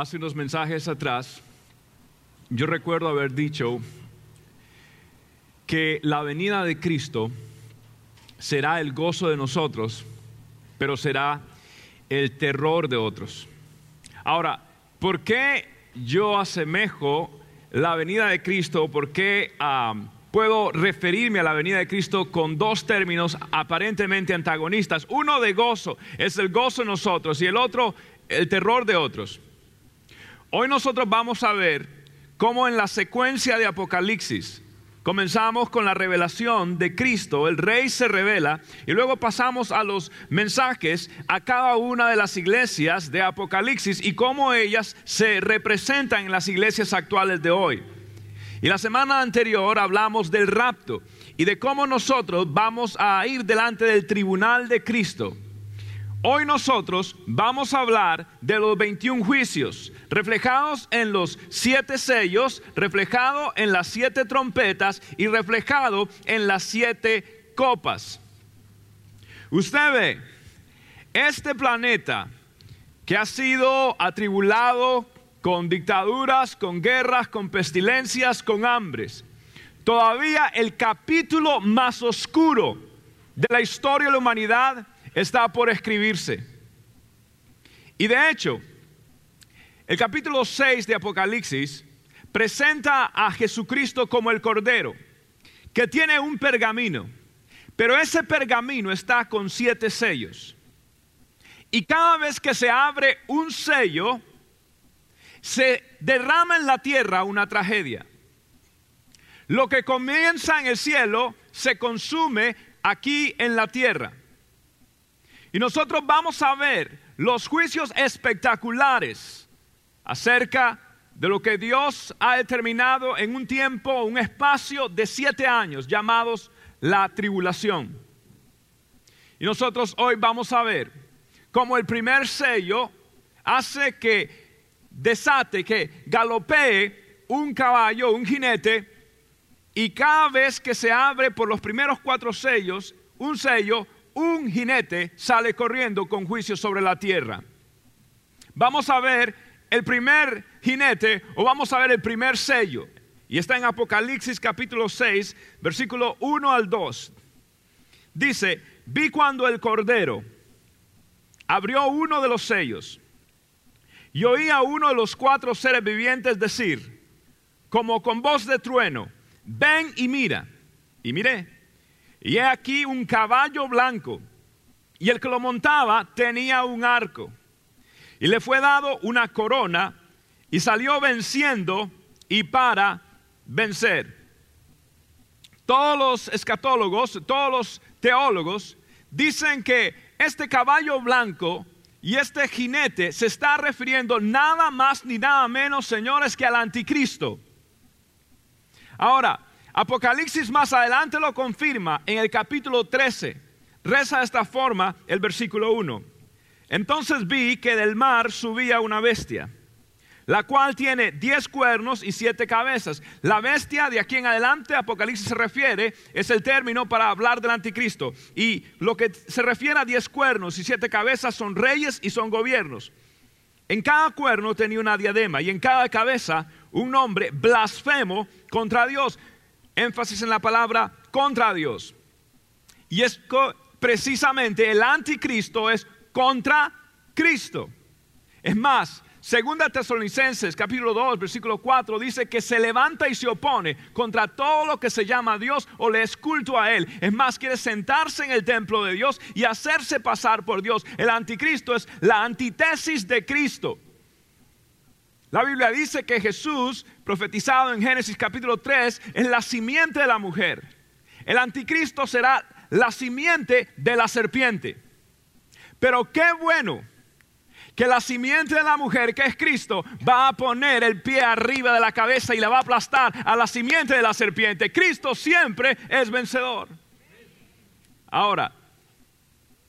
hace unos mensajes atrás, yo recuerdo haber dicho que la venida de Cristo será el gozo de nosotros, pero será el terror de otros. Ahora, ¿por qué yo asemejo la venida de Cristo? ¿Por qué puedo referirme a la venida de Cristo con dos términos aparentemente antagonistas? Uno de gozo, es el gozo de nosotros, y el otro, el terror de otros. Hoy nosotros vamos a ver cómo en la secuencia de Apocalipsis, Comenzamos con la revelación de Cristo, el Rey se revela, y luego pasamos a los mensajes a cada una de las iglesias de Apocalipsis y cómo ellas se representan en las iglesias actuales de hoy. Y la semana anterior hablamos del rapto y de cómo nosotros vamos a ir delante del tribunal de Cristo Hoy nosotros vamos a hablar de los 21 juicios, reflejados en los siete sellos, reflejado en las siete trompetas y reflejado en las siete copas. Usted ve, este planeta que ha sido atribulado con dictaduras, con guerras, con pestilencias, con hambres, todavía el capítulo más oscuro de la historia de la humanidad está por escribirse. Y de hecho, el capítulo 6 de Apocalipsis presenta a Jesucristo como el Cordero, que tiene un pergamino, pero ese pergamino está con siete sellos. Y cada vez que se abre un sello, se derrama en la tierra una tragedia. Lo que comienza en el cielo se consume aquí en la tierra. Y nosotros vamos a ver los juicios espectaculares acerca de lo que Dios ha determinado en un tiempo, un espacio de siete años llamados la tribulación. Y nosotros hoy vamos a ver cómo el primer sello hace que desate, que galopee un caballo, un jinete, y cada vez que se abre por los primeros cuatro sellos, un sello, un jinete sale corriendo con juicio sobre la tierra. Vamos a ver el primer jinete o vamos a ver el primer sello. Y está en Apocalipsis capítulo 6, versículo 1 al 2. Dice, vi cuando el Cordero abrió uno de los sellos y oí a uno de los cuatro seres vivientes decir, como con voz de trueno, ven y mira. Y miré y he aquí un caballo blanco, y el que lo montaba tenía un arco. Y le fue dado una corona, y salió venciendo y para vencer. Todos los escatólogos, todos los teólogos dicen que este caballo blanco y este jinete se está refiriendo nada más ni nada menos, señores, que al anticristo. Ahora, Apocalipsis más adelante lo confirma en el capítulo 13. Reza de esta forma el versículo 1. Entonces vi que del mar subía una bestia, la cual tiene diez cuernos y siete cabezas. La bestia de aquí en adelante, Apocalipsis se refiere, es el término para hablar del anticristo. Y lo que se refiere a diez cuernos y siete cabezas son reyes y son gobiernos. En cada cuerno tenía una diadema y en cada cabeza un nombre blasfemo contra Dios énfasis en la palabra contra Dios. Y es precisamente el anticristo es contra Cristo. Es más, Segunda Tesalonicenses capítulo 2 versículo 4 dice que se levanta y se opone contra todo lo que se llama Dios o le es culto a Él. Es más, quiere sentarse en el templo de Dios y hacerse pasar por Dios. El anticristo es la antítesis de Cristo. La Biblia dice que Jesús, profetizado en Génesis capítulo 3, es la simiente de la mujer. El anticristo será la simiente de la serpiente. Pero qué bueno que la simiente de la mujer, que es Cristo, va a poner el pie arriba de la cabeza y la va a aplastar a la simiente de la serpiente. Cristo siempre es vencedor. Ahora,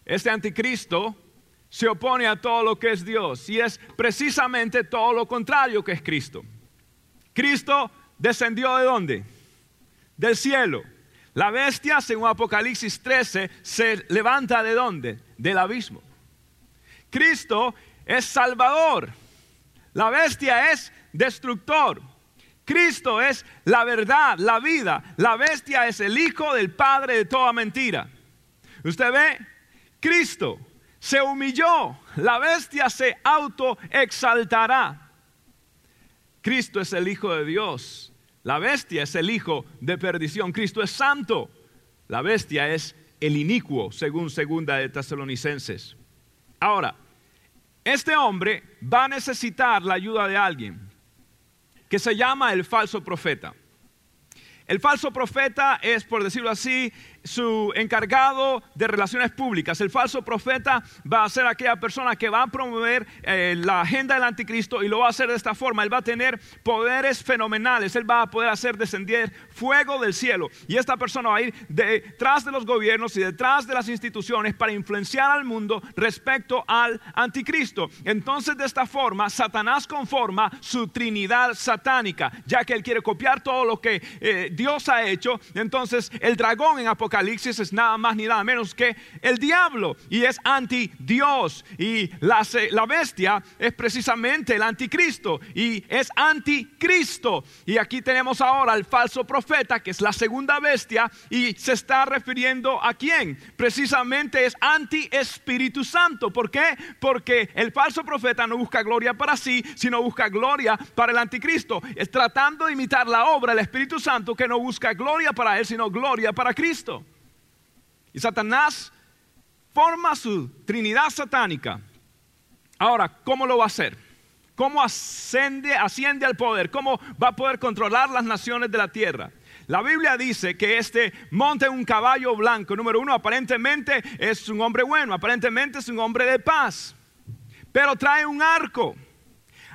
este anticristo se opone a todo lo que es Dios y es precisamente todo lo contrario que es Cristo. Cristo descendió de dónde? Del cielo. La bestia, según Apocalipsis 13, se levanta de dónde? Del abismo. Cristo es Salvador. La bestia es destructor. Cristo es la verdad, la vida. La bestia es el hijo del padre de toda mentira. Usted ve, Cristo se humilló, la bestia se autoexaltará. Cristo es el Hijo de Dios, la bestia es el hijo de perdición. Cristo es santo, la bestia es el inicuo, según segunda de Tesalonicenses. Ahora, este hombre va a necesitar la ayuda de alguien que se llama el falso profeta. El falso profeta es, por decirlo así, su encargado de relaciones públicas. El falso profeta va a ser aquella persona que va a promover eh, la agenda del anticristo y lo va a hacer de esta forma. Él va a tener poderes fenomenales. Él va a poder hacer descender fuego del cielo. Y esta persona va a ir detrás de los gobiernos y detrás de las instituciones para influenciar al mundo respecto al anticristo. Entonces de esta forma, Satanás conforma su trinidad satánica, ya que él quiere copiar todo lo que eh, Dios ha hecho. Entonces el dragón en Apocalipsis Apocalipsis es nada más ni nada menos que el diablo y es anti Dios. Y la, la bestia es precisamente el anticristo y es anticristo. Y aquí tenemos ahora al falso profeta que es la segunda bestia y se está refiriendo a quién? Precisamente es anti Espíritu Santo. ¿Por qué? Porque el falso profeta no busca gloria para sí, sino busca gloria para el anticristo. Es tratando de imitar la obra del Espíritu Santo que no busca gloria para él, sino gloria para Cristo. Y Satanás forma su trinidad satánica. Ahora, ¿cómo lo va a hacer? ¿Cómo asciende, asciende al poder? ¿Cómo va a poder controlar las naciones de la tierra? La Biblia dice que este monte un caballo blanco. Número uno, aparentemente es un hombre bueno, aparentemente es un hombre de paz, pero trae un arco.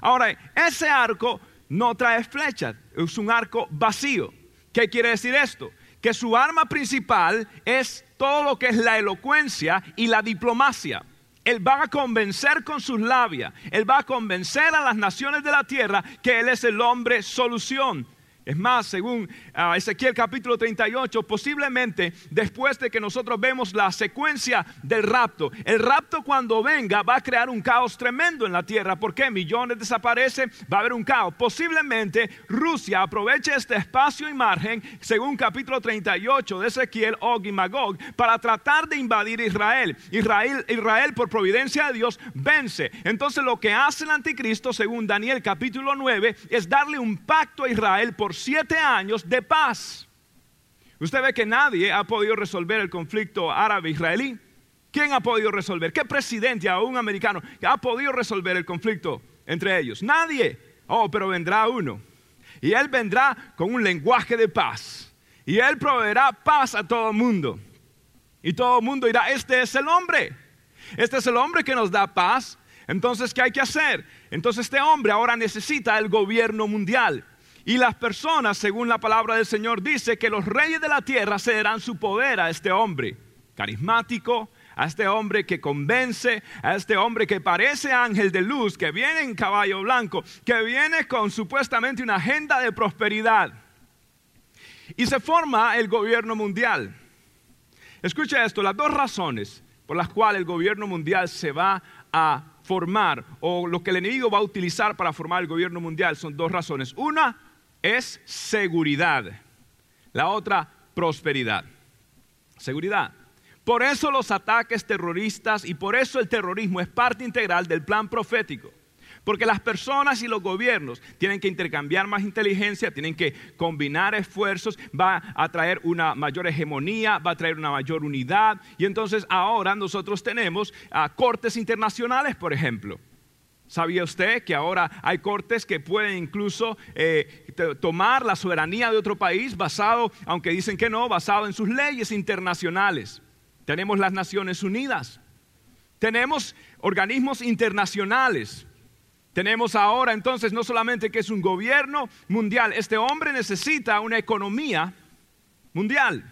Ahora, ese arco no trae flechas, es un arco vacío. ¿Qué quiere decir esto? Que su arma principal es todo lo que es la elocuencia y la diplomacia. Él va a convencer con sus labias, Él va a convencer a las naciones de la tierra que Él es el hombre solución. Es más, según ah, Ezequiel capítulo 38, posiblemente después de que nosotros vemos la secuencia del rapto, el rapto cuando venga va a crear un caos tremendo en la tierra. porque Millones desaparecen, va a haber un caos. Posiblemente Rusia aproveche este espacio y margen, según capítulo 38 de Ezequiel, Og y Magog, para tratar de invadir Israel. Israel. Israel, por providencia de Dios, vence. Entonces lo que hace el anticristo, según Daniel capítulo 9, es darle un pacto a Israel por siete años de paz. Usted ve que nadie ha podido resolver el conflicto árabe-israelí. ¿Quién ha podido resolver? ¿Qué presidente, un americano, ha podido resolver el conflicto entre ellos? Nadie. Oh, pero vendrá uno. Y él vendrá con un lenguaje de paz. Y él proveerá paz a todo el mundo. Y todo el mundo dirá, este es el hombre. Este es el hombre que nos da paz. Entonces, ¿qué hay que hacer? Entonces este hombre ahora necesita el gobierno mundial. Y las personas, según la palabra del Señor, dice que los reyes de la tierra cederán su poder a este hombre carismático, a este hombre que convence, a este hombre que parece ángel de luz, que viene en caballo blanco, que viene con supuestamente una agenda de prosperidad. Y se forma el gobierno mundial. Escucha esto, las dos razones por las cuales el gobierno mundial se va a formar o lo que el enemigo va a utilizar para formar el gobierno mundial son dos razones. Una, es seguridad. La otra, prosperidad. Seguridad. Por eso los ataques terroristas y por eso el terrorismo es parte integral del plan profético. Porque las personas y los gobiernos tienen que intercambiar más inteligencia, tienen que combinar esfuerzos, va a traer una mayor hegemonía, va a traer una mayor unidad. Y entonces ahora nosotros tenemos a cortes internacionales, por ejemplo. ¿Sabía usted que ahora hay cortes que pueden incluso eh, tomar la soberanía de otro país basado, aunque dicen que no, basado en sus leyes internacionales? Tenemos las Naciones Unidas, tenemos organismos internacionales. Tenemos ahora entonces no solamente que es un gobierno mundial, este hombre necesita una economía mundial.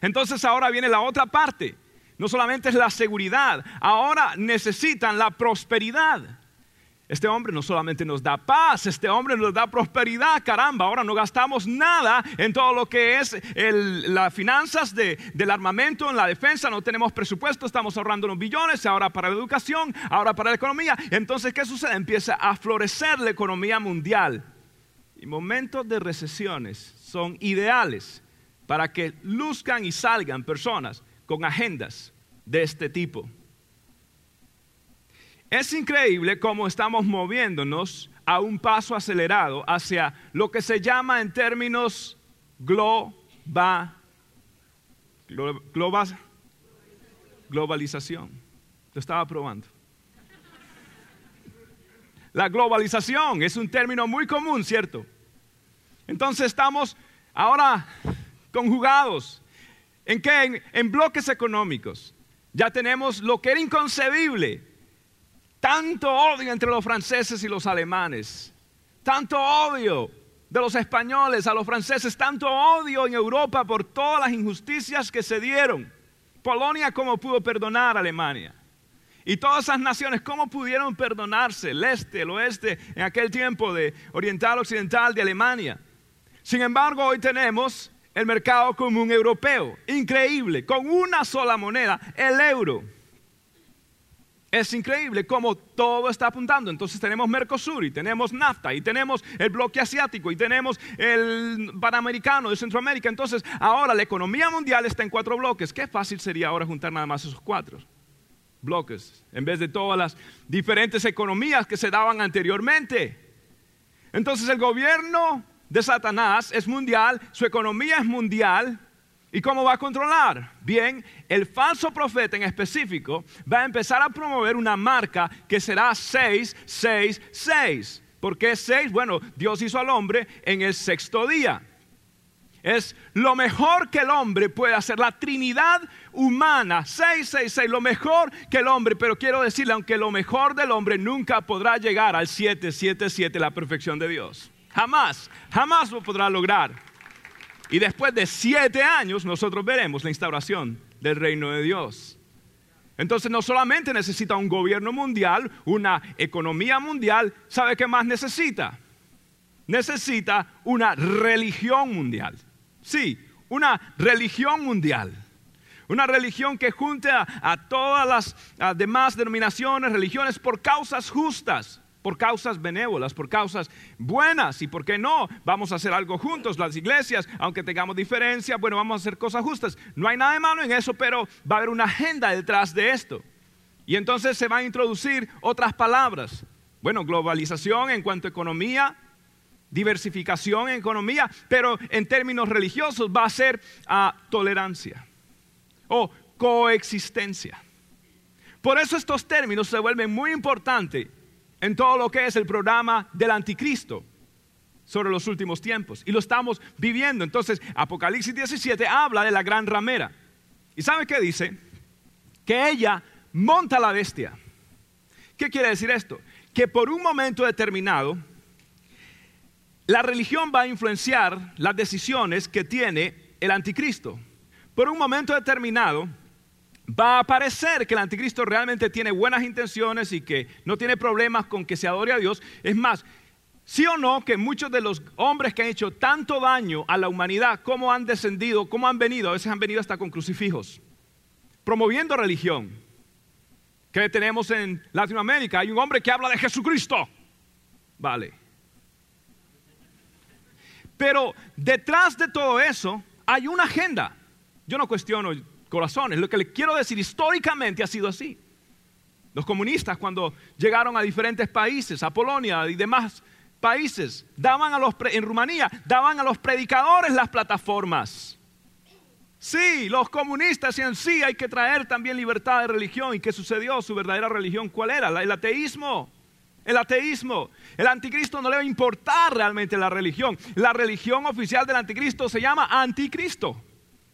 Entonces ahora viene la otra parte. No solamente es la seguridad, ahora necesitan la prosperidad. Este hombre no solamente nos da paz, este hombre nos da prosperidad, caramba, ahora no gastamos nada en todo lo que es las finanzas del armamento, en la defensa, no tenemos presupuesto, estamos ahorrando unos billones, ahora para la educación, ahora para la economía. Entonces, ¿qué sucede? Empieza a florecer la economía mundial. Y momentos de recesiones son ideales para que luzcan y salgan personas con agendas de este tipo. Es increíble cómo estamos moviéndonos a un paso acelerado hacia lo que se llama en términos globa, globalización. Lo estaba probando. La globalización es un término muy común, ¿cierto? Entonces estamos ahora conjugados. ¿En qué? En bloques económicos. Ya tenemos lo que era inconcebible tanto odio entre los franceses y los alemanes, tanto odio de los españoles a los franceses, tanto odio en Europa por todas las injusticias que se dieron. Polonia, ¿cómo pudo perdonar a Alemania? Y todas esas naciones, ¿cómo pudieron perdonarse? El este, el oeste, en aquel tiempo de oriental, occidental de Alemania. Sin embargo, hoy tenemos el mercado común europeo, increíble, con una sola moneda, el euro. Es increíble cómo todo está apuntando. Entonces tenemos Mercosur y tenemos NAFTA y tenemos el bloque asiático y tenemos el panamericano de Centroamérica. Entonces ahora la economía mundial está en cuatro bloques. Qué fácil sería ahora juntar nada más esos cuatro bloques en vez de todas las diferentes economías que se daban anteriormente. Entonces el gobierno de Satanás es mundial, su economía es mundial ¿Y cómo va a controlar? Bien, el falso profeta en específico va a empezar a promover una marca que será 666. ¿Por qué 6? Bueno, Dios hizo al hombre en el sexto día. Es lo mejor que el hombre puede hacer, la Trinidad humana, 666, lo mejor que el hombre, pero quiero decirle, aunque lo mejor del hombre nunca podrá llegar al 777, la perfección de Dios. Jamás, jamás lo podrá lograr. Y después de siete años nosotros veremos la instauración del reino de Dios. Entonces no solamente necesita un gobierno mundial, una economía mundial, ¿sabe qué más necesita? Necesita una religión mundial. Sí, una religión mundial. Una religión que junte a, todas las demás denominaciones, religiones por causas justas por causas benévolas, por causas buenas. ¿Y por qué no? Vamos a hacer algo juntos, las iglesias, aunque tengamos diferencias, bueno, vamos a hacer cosas justas. No hay nada de malo en eso, pero va a haber una agenda detrás de esto. Y entonces se van a introducir otras palabras. Bueno, globalización en cuanto a economía, diversificación en economía, pero en términos religiosos va a ser a tolerancia o coexistencia. Por eso estos términos se vuelven muy importantes en todo lo que es el programa del anticristo sobre los últimos tiempos. Y lo estamos viviendo. Entonces, Apocalipsis 17 habla de la gran ramera. ¿Y sabe qué dice? Que ella monta la bestia. ¿Qué quiere decir esto? Que por un momento determinado, la religión va a influenciar las decisiones que tiene el anticristo. Por un momento determinado, va a parecer que el anticristo realmente tiene buenas intenciones y que no tiene problemas con que se adore a Dios. Es más, sí o no que muchos de los hombres que han hecho tanto daño a la humanidad, cómo han descendido, cómo han venido, a veces han venido hasta con crucifijos, promoviendo religión. ¿Qué tenemos en Latinoamérica? Hay un hombre que habla de Jesucristo. Vale. Pero detrás de todo eso hay una agenda. Yo no cuestiono corazones. Lo que le quiero decir, históricamente ha sido así. Los comunistas cuando llegaron a diferentes países, a Polonia y demás países, daban a los, en Rumanía, daban a los predicadores las plataformas. Sí, los comunistas decían, sí, hay que traer también libertad de religión. ¿Y qué sucedió? Su verdadera religión, ¿cuál era? El ateísmo. El ateísmo. El anticristo no le va a importar realmente la religión. La religión oficial del anticristo se llama anticristo.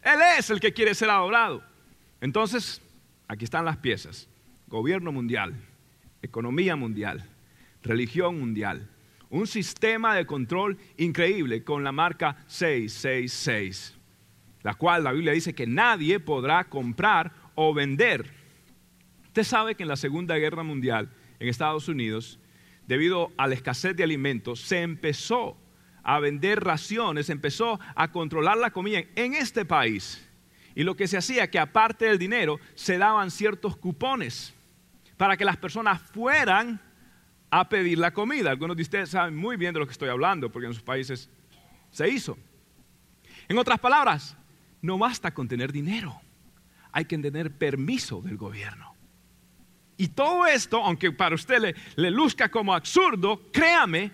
Él es el que quiere ser adorado. Entonces, aquí están las piezas. Gobierno mundial, economía mundial, religión mundial, un sistema de control increíble con la marca 666, la cual la Biblia dice que nadie podrá comprar o vender. Usted sabe que en la Segunda Guerra Mundial en Estados Unidos debido a la escasez de alimentos, se empezó a vender raciones, empezó a controlar la comida en este país. Y lo que se hacía que aparte del dinero se daban ciertos cupones para que las personas fueran a pedir la comida. Algunos de ustedes saben muy bien de lo que estoy hablando porque en sus países se hizo. En otras palabras, no basta con tener dinero, hay que tener permiso del gobierno. Y todo esto, aunque para usted le, le luzca como absurdo, créame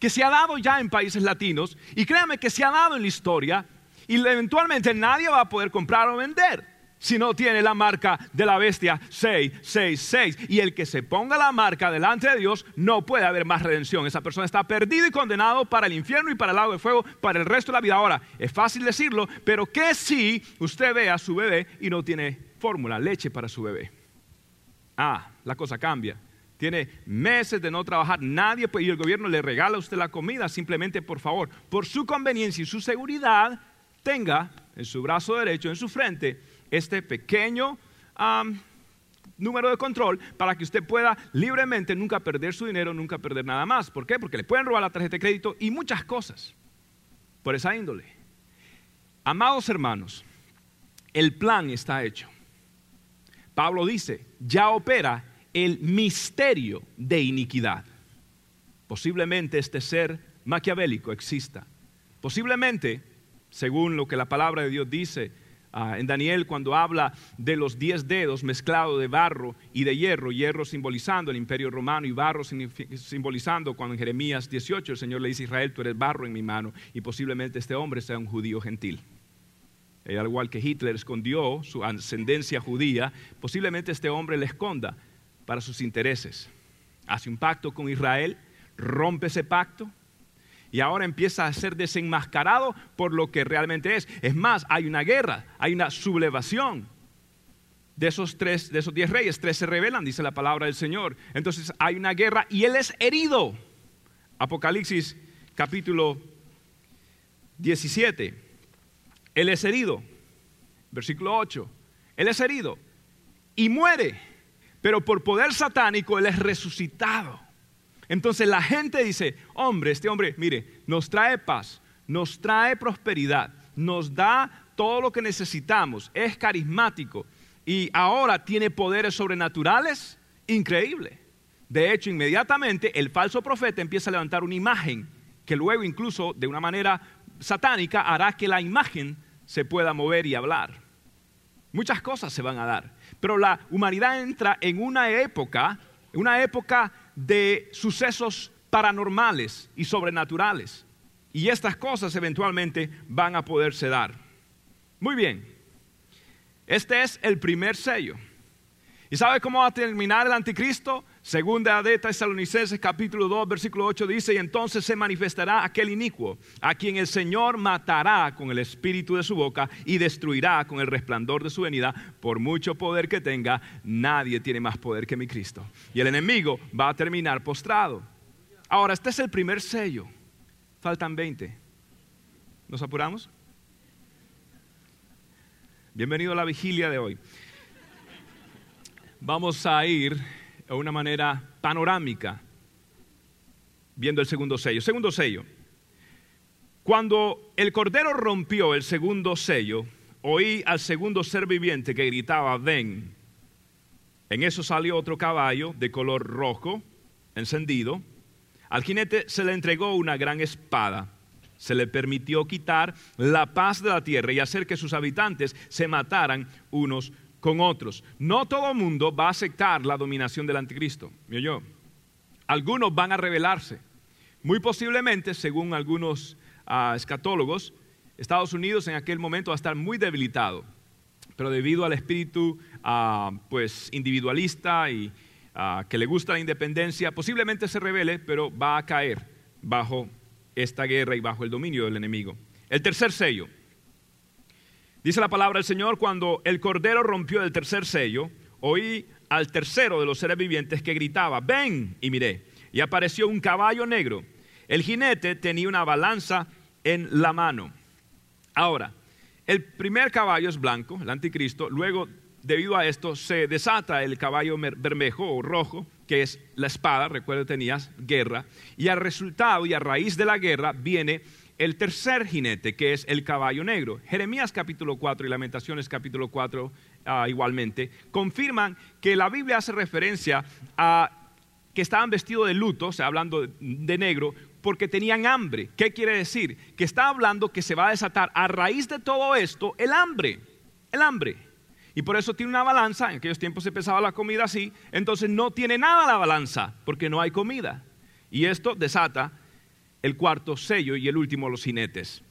que se ha dado ya en países latinos y créame que se ha dado en la historia y eventualmente nadie va a poder comprar o vender si no tiene la marca de la bestia 666. Y el que se ponga la marca delante de Dios, no puede haber más redención. Esa persona está perdida y condenado para el infierno y para el lago de fuego para el resto de la vida. Ahora, es fácil decirlo, pero ¿qué si usted ve a su bebé y no tiene fórmula, leche para su bebé? Ah, la cosa cambia. Tiene meses de no trabajar, nadie puede, y el gobierno le regala a usted la comida, simplemente por favor, por su conveniencia y su seguridad, tenga en su brazo derecho, en su frente, este pequeño número de control para que usted pueda libremente nunca perder su dinero, nunca perder nada más. ¿Por qué? Porque le pueden robar la tarjeta de crédito y muchas cosas por esa índole. Amados hermanos, el plan está hecho. Pablo dice, ya opera el misterio de iniquidad. Posiblemente este ser maquiavélico exista. Posiblemente, según lo que la palabra de Dios dice, Ah, en Daniel cuando habla de los diez dedos mezclados de barro y de hierro, hierro simbolizando el imperio romano y barro simbolizando cuando en Jeremías 18 el Señor le dice a Israel, tú eres barro en mi mano y posiblemente este hombre sea un judío gentil. Al igual que Hitler escondió su ascendencia judía, posiblemente este hombre le esconda para sus intereses. Hace un pacto con Israel, rompe ese pacto, y ahora empieza a ser desenmascarado por lo que realmente es. Es más, hay una guerra, hay una sublevación. De esos tres, de esos diez reyes, tres se rebelan, dice la palabra del Señor. Entonces hay una guerra y él es herido. Apocalipsis capítulo 17. Él es herido. Versículo 8. Él es herido y muere, pero por poder satánico él es resucitado. Entonces la gente dice, hombre, este hombre, mire, nos trae paz, nos trae prosperidad, nos da todo lo que necesitamos, es carismático y ahora tiene poderes sobrenaturales increíbles. De hecho, inmediatamente el falso profeta empieza a levantar una imagen que luego incluso de una manera satánica hará que la imagen se pueda mover y hablar. Muchas cosas se van a dar, pero la humanidad entra en una época, una época de sucesos paranormales y sobrenaturales. Y estas cosas eventualmente van a poderse dar. Muy bien, este es el primer sello. ¿Y sabe cómo va a terminar el anticristo? Segunda de Tesalonicenses capítulo 2 versículo 8 dice, y entonces se manifestará aquel inicuo, a quien el Señor matará con el espíritu de su boca y destruirá con el resplandor de su venida, por mucho poder que tenga, nadie tiene más poder que mi Cristo. Y el enemigo va a terminar postrado. Ahora, este es el primer sello. Faltan 20. ¿Nos apuramos? Bienvenido a la vigilia de hoy vamos a ir de una manera panorámica viendo el segundo sello. Segundo sello. Cuando el Cordero rompió el segundo sello, oí al segundo ser viviente que gritaba, ven. En eso salió otro caballo de color rojo, encendido. Al jinete se le entregó una gran espada. Se le permitió quitar la paz de la tierra y hacer que sus habitantes se mataran unos con otros. No todo el mundo va a aceptar la dominación del anticristo. yo. Algunos van a rebelarse. Muy posiblemente, según algunos uh, escatólogos, Estados Unidos en aquel momento va a estar muy debilitado. Pero debido al espíritu uh, pues, individualista y uh, que le gusta la independencia, posiblemente se revele, pero va a caer bajo esta guerra y bajo el dominio del enemigo. El tercer sello, Dice la palabra del Señor, cuando el Cordero rompió el tercer sello, oí al tercero de los seres vivientes que gritaba, ven y miré. Y apareció un caballo negro. El jinete tenía una balanza en la mano. Ahora, el primer caballo es blanco, el anticristo, luego debido a esto, se desata el caballo bermejo o rojo, que es la espada, recuerda tenías guerra, y al resultado y a raíz de la guerra viene el tercer jinete, que es el caballo negro. Jeremías capítulo 4 y Lamentaciones capítulo 4 ah, igualmente confirman que la Biblia hace referencia a que estaban vestidos de luto, o sea, hablando de negro, porque tenían hambre. ¿Qué quiere decir? Que está hablando que se va a desatar a raíz de todo esto el hambre, el hambre. Y por eso tiene una balanza, en aquellos tiempos se pesaba la comida así, entonces no tiene nada la balanza, porque no hay comida. Y esto desata el cuarto sello y el último los jinetes.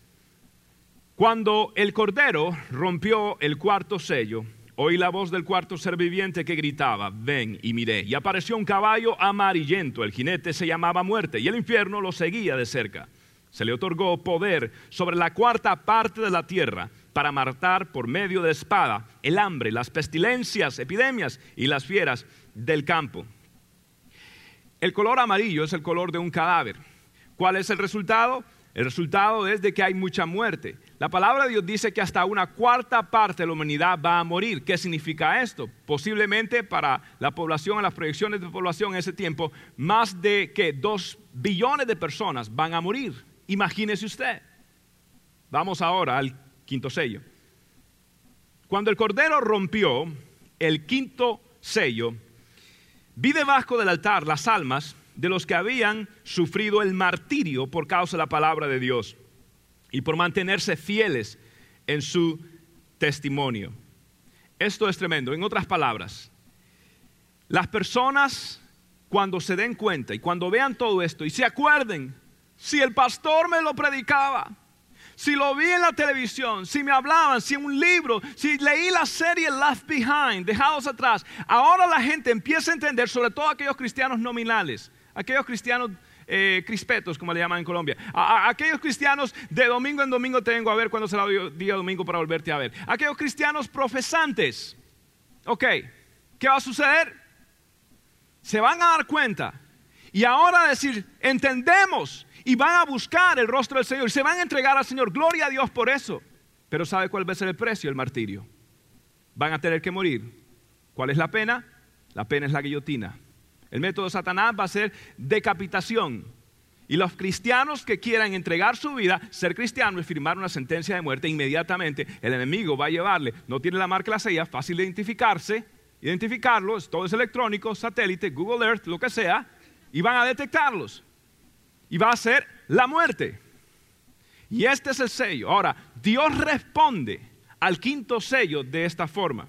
Cuando el cordero rompió el cuarto sello, oí la voz del cuarto ser viviente que gritaba, ven y miré. Y apareció un caballo amarillento, el jinete se llamaba muerte y el infierno lo seguía de cerca. Se le otorgó poder sobre la cuarta parte de la tierra para matar por medio de espada el hambre, las pestilencias, epidemias y las fieras del campo. El color amarillo es el color de un cadáver. ¿Cuál es el resultado? El resultado es de que hay mucha muerte. La palabra de Dios dice que hasta una cuarta parte de la humanidad va a morir. ¿Qué significa esto? Posiblemente para la población, las proyecciones de población en ese tiempo, más de que dos billones de personas van a morir. Imagínese usted. Vamos ahora al quinto sello. Cuando el Cordero rompió el quinto sello, vi debajo del altar las almas de los que habían sufrido el martirio por causa de la palabra de Dios y por mantenerse fieles en su testimonio. Esto es tremendo. En otras palabras, las personas cuando se den cuenta y cuando vean todo esto y se acuerden, si el pastor me lo predicaba, si lo vi en la televisión, si me hablaban, si un libro, si leí la serie Left Behind, dejados atrás, ahora la gente empieza a entender, sobre todo aquellos cristianos nominales, aquellos cristianos eh, crispetos, como le llaman en Colombia, aquellos cristianos de domingo en domingo te vengo a ver cuando será día domingo para volverte a ver, aquellos cristianos profesantes, ok, ¿qué va a suceder? Se van a dar cuenta y ahora decir, entendemos y van a buscar el rostro del Señor y se van a entregar al Señor. Gloria a Dios por eso. Pero ¿sabe cuál va a ser el precio? El martirio. Van a tener que morir. ¿Cuál es la pena? La pena es la guillotina. El método de Satanás va a ser decapitación. Y los cristianos que quieran entregar su vida, ser cristianos y firmar una sentencia de muerte, inmediatamente el enemigo va a llevarle, no tiene la marca la sella, fácil de identificarse, identificarlo, todo es electrónico, satélite, Google Earth, lo que sea, y van a detectarlos y va a ser la muerte. Y este es el sello. Ahora, Dios responde al quinto sello de esta forma.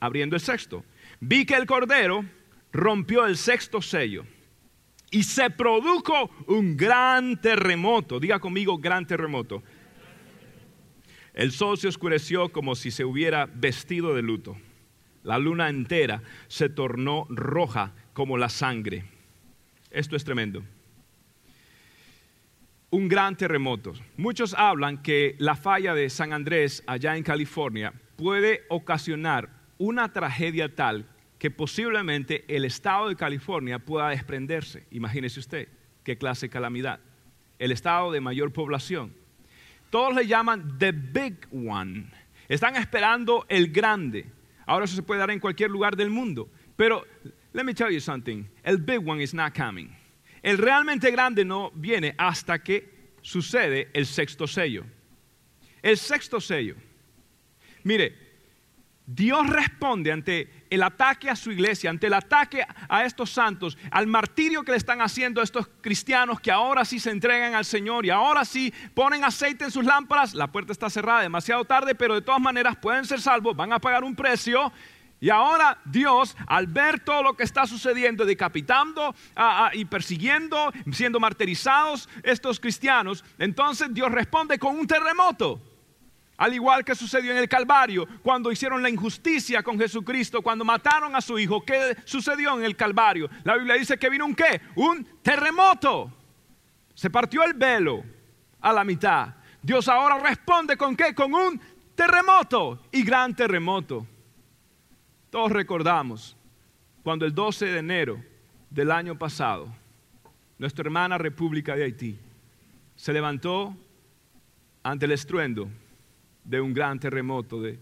Abriendo el sexto. Vi que el Cordero rompió el sexto sello y se produjo un gran terremoto. Diga conmigo, gran terremoto. El sol se oscureció como si se hubiera vestido de luto. La luna entera se tornó roja como la sangre. Esto es tremendo un gran terremoto. Muchos hablan que la falla de San Andrés allá en California puede ocasionar una tragedia tal que posiblemente el estado de California pueda desprenderse. Imagínese usted qué clase de calamidad. El estado de mayor población. Todos le llaman the big one. Están esperando el grande. Ahora eso se puede dar en cualquier lugar del mundo. Pero, let me tell you something. El big one is not coming. El realmente grande no viene hasta que sucede el sexto sello. El sexto sello. Mire, Dios responde ante el ataque a su iglesia, ante el ataque a estos santos, al martirio que le están haciendo a estos cristianos que ahora sí se entregan al Señor y ahora sí ponen aceite en sus lámparas. La puerta está cerrada demasiado tarde, pero de todas maneras pueden ser salvos, van a pagar un precio y ahora Dios, al ver todo lo que está sucediendo, decapitando y persiguiendo, siendo martirizados estos cristianos, entonces Dios responde con un terremoto. Al igual que sucedió en el Calvario, cuando hicieron la injusticia con Jesucristo, cuando mataron a su hijo, ¿qué sucedió en el Calvario? La Biblia dice que vino un qué? Un terremoto. Se partió el velo a la mitad. Dios ahora responde con qué? Con un terremoto y gran terremoto. Todos recordamos cuando el 12 de enero del año pasado, nuestra hermana República de Haití se levantó ante el estruendo de un gran terremoto de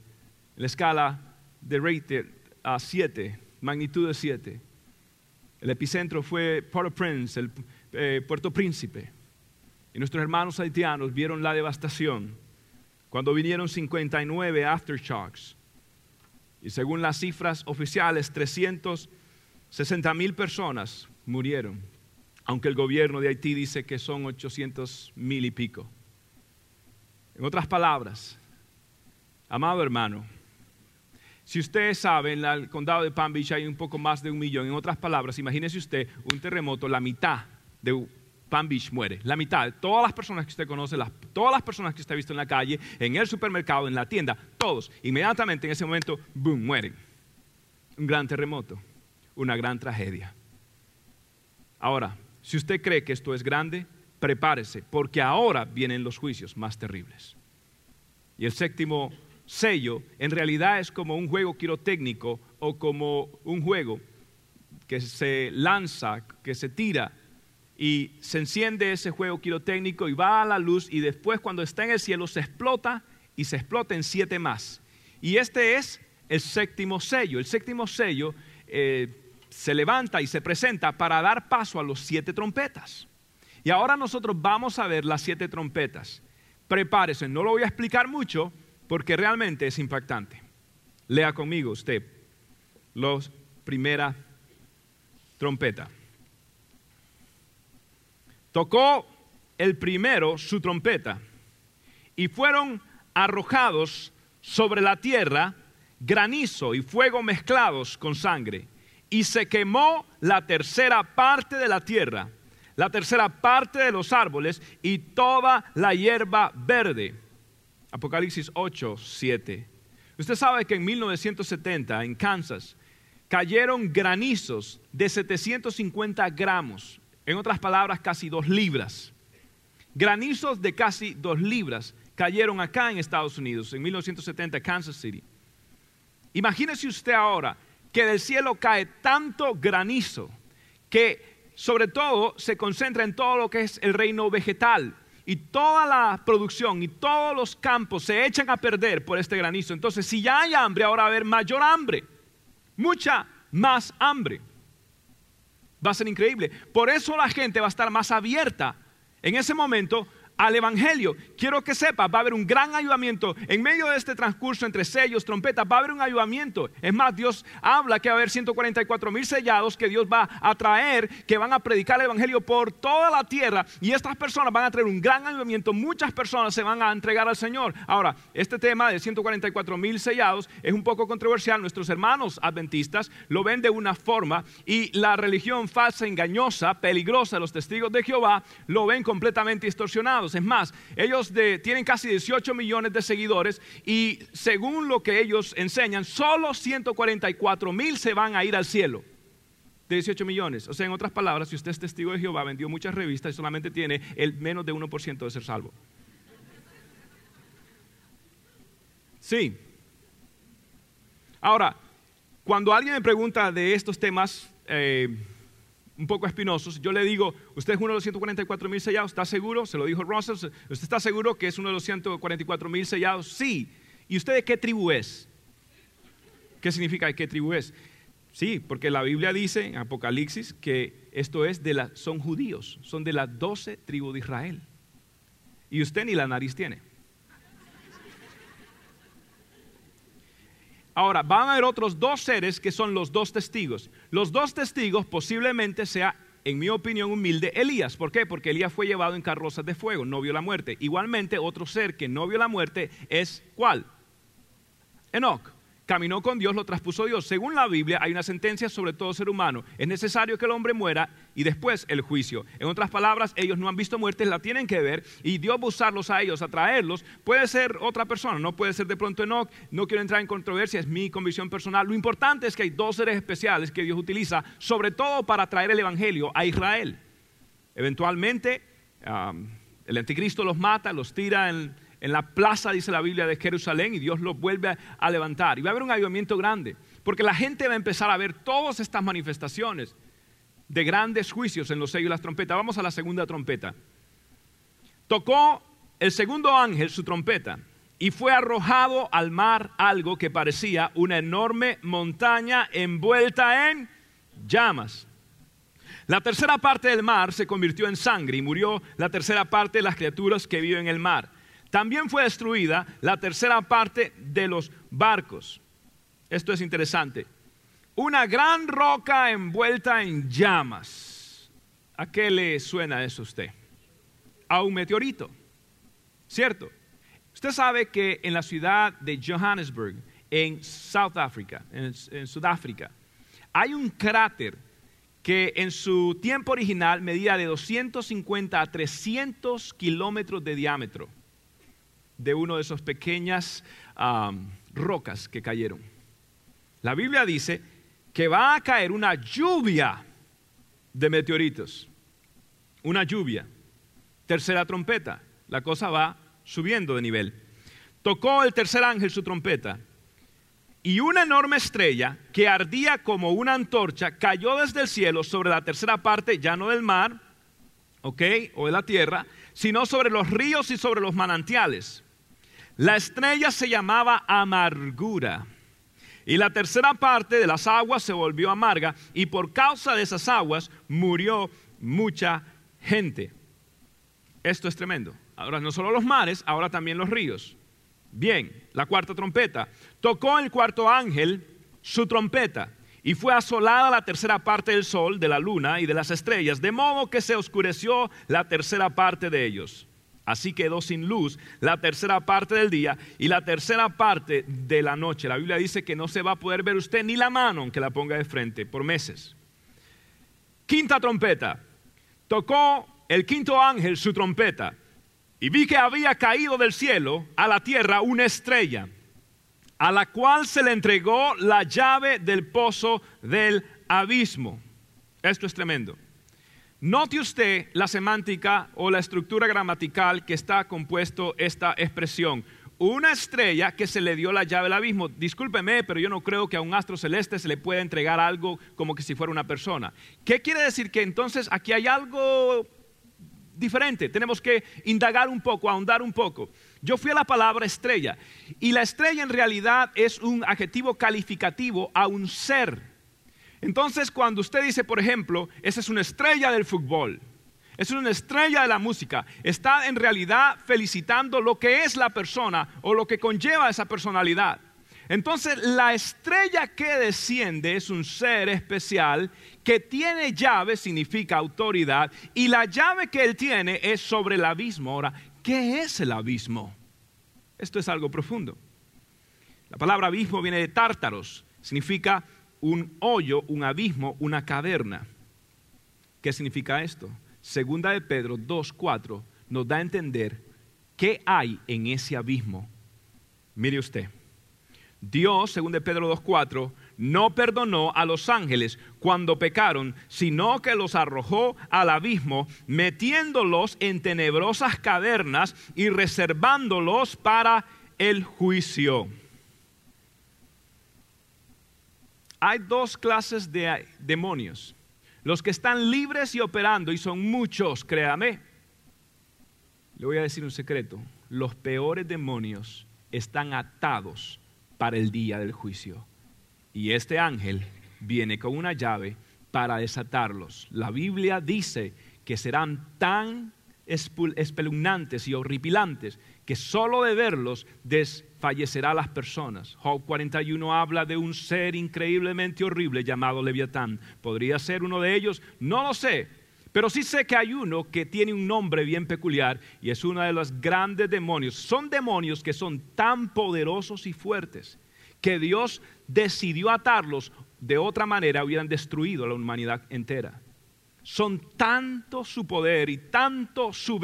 la escala de Richter a 7, magnitud de 7. El epicentro fue Port-au-Prince, el eh, Puerto Príncipe. Y nuestros hermanos haitianos vieron la devastación cuando vinieron 59 aftershocks. Y según las cifras oficiales, 360 mil personas murieron, aunque el gobierno de Haití dice que son 800 mil y pico. En otras palabras, amado hermano, si usted sabe, en el condado de Palm Beach hay un poco más de un millón. En otras palabras, imagínese usted un terremoto, la mitad de Palm Beach muere. La mitad, todas las personas que usted conoce, todas las personas que usted ha visto en la calle, en el supermercado, en la tienda, todos, inmediatamente en ese momento, boom, mueren. Un gran terremoto, una gran tragedia. Ahora, si usted cree que esto es grande, prepárese, porque ahora vienen los juicios más terribles. Y el séptimo sello en realidad es como un juego quirotécnico o como un juego que se lanza, que se tira y se enciende ese juego quirotécnico y va a la luz y después cuando está en el cielo se explota y se explota en siete más. Y este es el séptimo sello. El séptimo sello eh, se levanta y se presenta para dar paso a los siete trompetas. Y ahora nosotros vamos a ver las siete trompetas. Prepárese, no lo voy a explicar mucho, porque realmente es impactante. Lea conmigo usted la primera trompeta. Tocó el primero su trompeta y fueron arrojados sobre la tierra granizo y fuego mezclados con sangre y se quemó la tercera parte de la tierra, la tercera parte de los árboles y toda la hierba verde Apocalipsis 8, 7. Usted sabe que en 1970 en Kansas cayeron granizos de 750 gramos, en otras palabras casi dos libras. Granizos de casi dos libras cayeron acá en Estados Unidos en 1970, Kansas City. Imagínese usted ahora que del cielo cae tanto granizo que sobre todo se concentra en todo lo que es el reino vegetal, y toda la producción y todos los campos se echan a perder por este granizo. Entonces, si ya hay hambre, ahora va a haber mayor hambre, mucha más hambre. Va a ser increíble. Por eso la gente va a estar más abierta en ese momento al Evangelio. Quiero que sepa, va a haber un gran ayudamiento. En medio de este transcurso entre sellos, trompetas, va a haber un ayudamiento. Es más, Dios habla que va a haber 144 mil sellados que Dios va a traer, que van a predicar el Evangelio por toda la tierra. Y estas personas van a traer un gran ayudamiento. Muchas personas se van a entregar al Señor. Ahora, este tema de 144 mil sellados es un poco controversial. Nuestros hermanos adventistas lo ven de una forma y la religión falsa, engañosa, peligrosa los testigos de Jehová lo ven completamente distorsionado. Es más, ellos tienen casi 18 millones de seguidores y según lo que ellos enseñan, solo 144 mil se van a ir al cielo. De 18 millones. O sea, en otras palabras, si usted es testigo de Jehová, vendió muchas revistas y solamente tiene el menos de 1% de ser salvo. Sí. Ahora, cuando alguien me pregunta de estos temas, eh, un poco espinosos, yo le digo, usted es uno de los 144 mil sellados, ¿está seguro? Se lo dijo Russell, ¿usted está seguro que es uno de los 144 mil sellados? Sí. ¿Y usted de qué tribu es? ¿Qué significa de qué tribu es? Sí, porque la Biblia dice en Apocalipsis que esto es de la, son judíos, son de las 12 tribus de Israel. Y usted ni la nariz tiene. Ahora, van a haber otros dos seres que son los dos testigos. Los dos testigos posiblemente sea, en mi opinión humilde, Elías. ¿Por qué? Porque Elías fue llevado en carrozas de fuego, no vio la muerte. Igualmente, otro ser que no vio la muerte es ¿cuál? Enoch caminó con Dios, lo traspuso Dios. Según la Biblia, hay una sentencia sobre todo ser humano. Es necesario que el hombre muera y después el juicio. En otras palabras, ellos no han visto muerte, la tienen que ver y Dios va a usarlos a ellos, a traerlos. Puede ser otra persona, no puede ser de pronto Enoch. No quiero entrar en controversia, es mi convicción personal. Lo importante es que hay dos seres especiales que Dios utiliza, sobre todo para traer el Evangelio a Israel. Eventualmente, el anticristo los mata, los tira en en la plaza, dice la Biblia, de Jerusalén y Dios los vuelve a levantar. Y va a haber un avivamiento grande, porque la gente va a empezar a ver todas estas manifestaciones de grandes juicios en los sellos y las trompetas. Vamos a la segunda trompeta. Tocó el segundo ángel su trompeta y fue arrojado al mar algo que parecía una enorme montaña envuelta en llamas. La tercera parte del mar se convirtió en sangre y murió la tercera parte de las criaturas que viven en el mar. También fue destruida la tercera parte de los barcos. Esto es interesante. Una gran roca envuelta en llamas. ¿A qué le suena eso a usted? A un meteorito, ¿cierto? Usted sabe que en la ciudad de Johannesburg, en South Africa, en, en Sudáfrica, hay un cráter que en su tiempo original medía de 250 a 300 kilómetros de diámetro de una de esas pequeñas rocas que cayeron. La Biblia dice que va a caer una lluvia de meteoritos, una lluvia. Tercera trompeta, la cosa va subiendo de nivel. Tocó el tercer ángel su trompeta y una enorme estrella que ardía como una antorcha cayó desde el cielo sobre la tercera parte, ya no del mar, ¿ok? O de la tierra, sino sobre los ríos y sobre los manantiales. La estrella se llamaba amargura. Y la tercera parte de las aguas se volvió amarga y por causa de esas aguas murió mucha gente. Esto es tremendo. Ahora no solo los mares, ahora también los ríos. Bien, la cuarta trompeta. Tocó el cuarto ángel su trompeta y fue asolada la tercera parte del sol, de la luna y de las estrellas, de modo que se oscureció la tercera parte de ellos. Así quedó sin luz la tercera parte del día y la tercera parte de la noche. La Biblia dice que no se va a poder ver usted ni la mano aunque la ponga de frente por meses. Quinta trompeta. Tocó el quinto ángel su trompeta y vi que había caído del cielo a la tierra una estrella, a la cual se le entregó la llave del pozo del abismo. Esto es tremendo. Note usted la semántica o la estructura gramatical que está compuesto esta expresión. Una estrella que se le dio la llave del abismo. Discúlpeme, pero yo no creo que a un astro celeste se le pueda entregar algo como que si fuera una persona. ¿Qué quiere decir? Que entonces aquí hay algo diferente. Tenemos que indagar un poco, ahondar un poco. Yo fui a la palabra estrella y la estrella en realidad es un adjetivo calificativo a un ser. Entonces cuando usted dice, por ejemplo, esa es una estrella del fútbol, es una estrella de la música, está en realidad felicitando lo que es la persona o lo que conlleva esa personalidad. Entonces la estrella que desciende es un ser especial que tiene llave, significa autoridad, y la llave que él tiene es sobre el abismo. Ahora, ¿qué es el abismo? Esto es algo profundo. La palabra abismo viene de tártaros, significa un hoyo, un abismo, una caverna. ¿Qué significa esto? Segunda de Pedro 2.4 nos da a entender qué hay en ese abismo. Mire usted. Dios, según de Pedro 2.4, no perdonó a los ángeles cuando pecaron, sino que los arrojó al abismo, metiéndolos en tenebrosas cavernas y reservándolos para el juicio. Hay dos clases de demonios. Los que están libres y operando, y son muchos, créame. Le voy a decir un secreto. Los peores demonios están atados para el día del juicio. Y este ángel viene con una llave para desatarlos. La Biblia dice que serán tan espeluznantes y horripilantes que solo de verlos desfallecerá las personas. Job 41 habla de un ser increíblemente horrible llamado Leviatán. ¿Podría ser uno de ellos? No lo sé, pero sí sé que hay uno que tiene un nombre bien peculiar y es uno de los grandes demonios. Son demonios que son tan poderosos y fuertes que Dios decidió atarlos. De otra manera hubieran destruido a la humanidad entera. Son tanto su poder y tanto su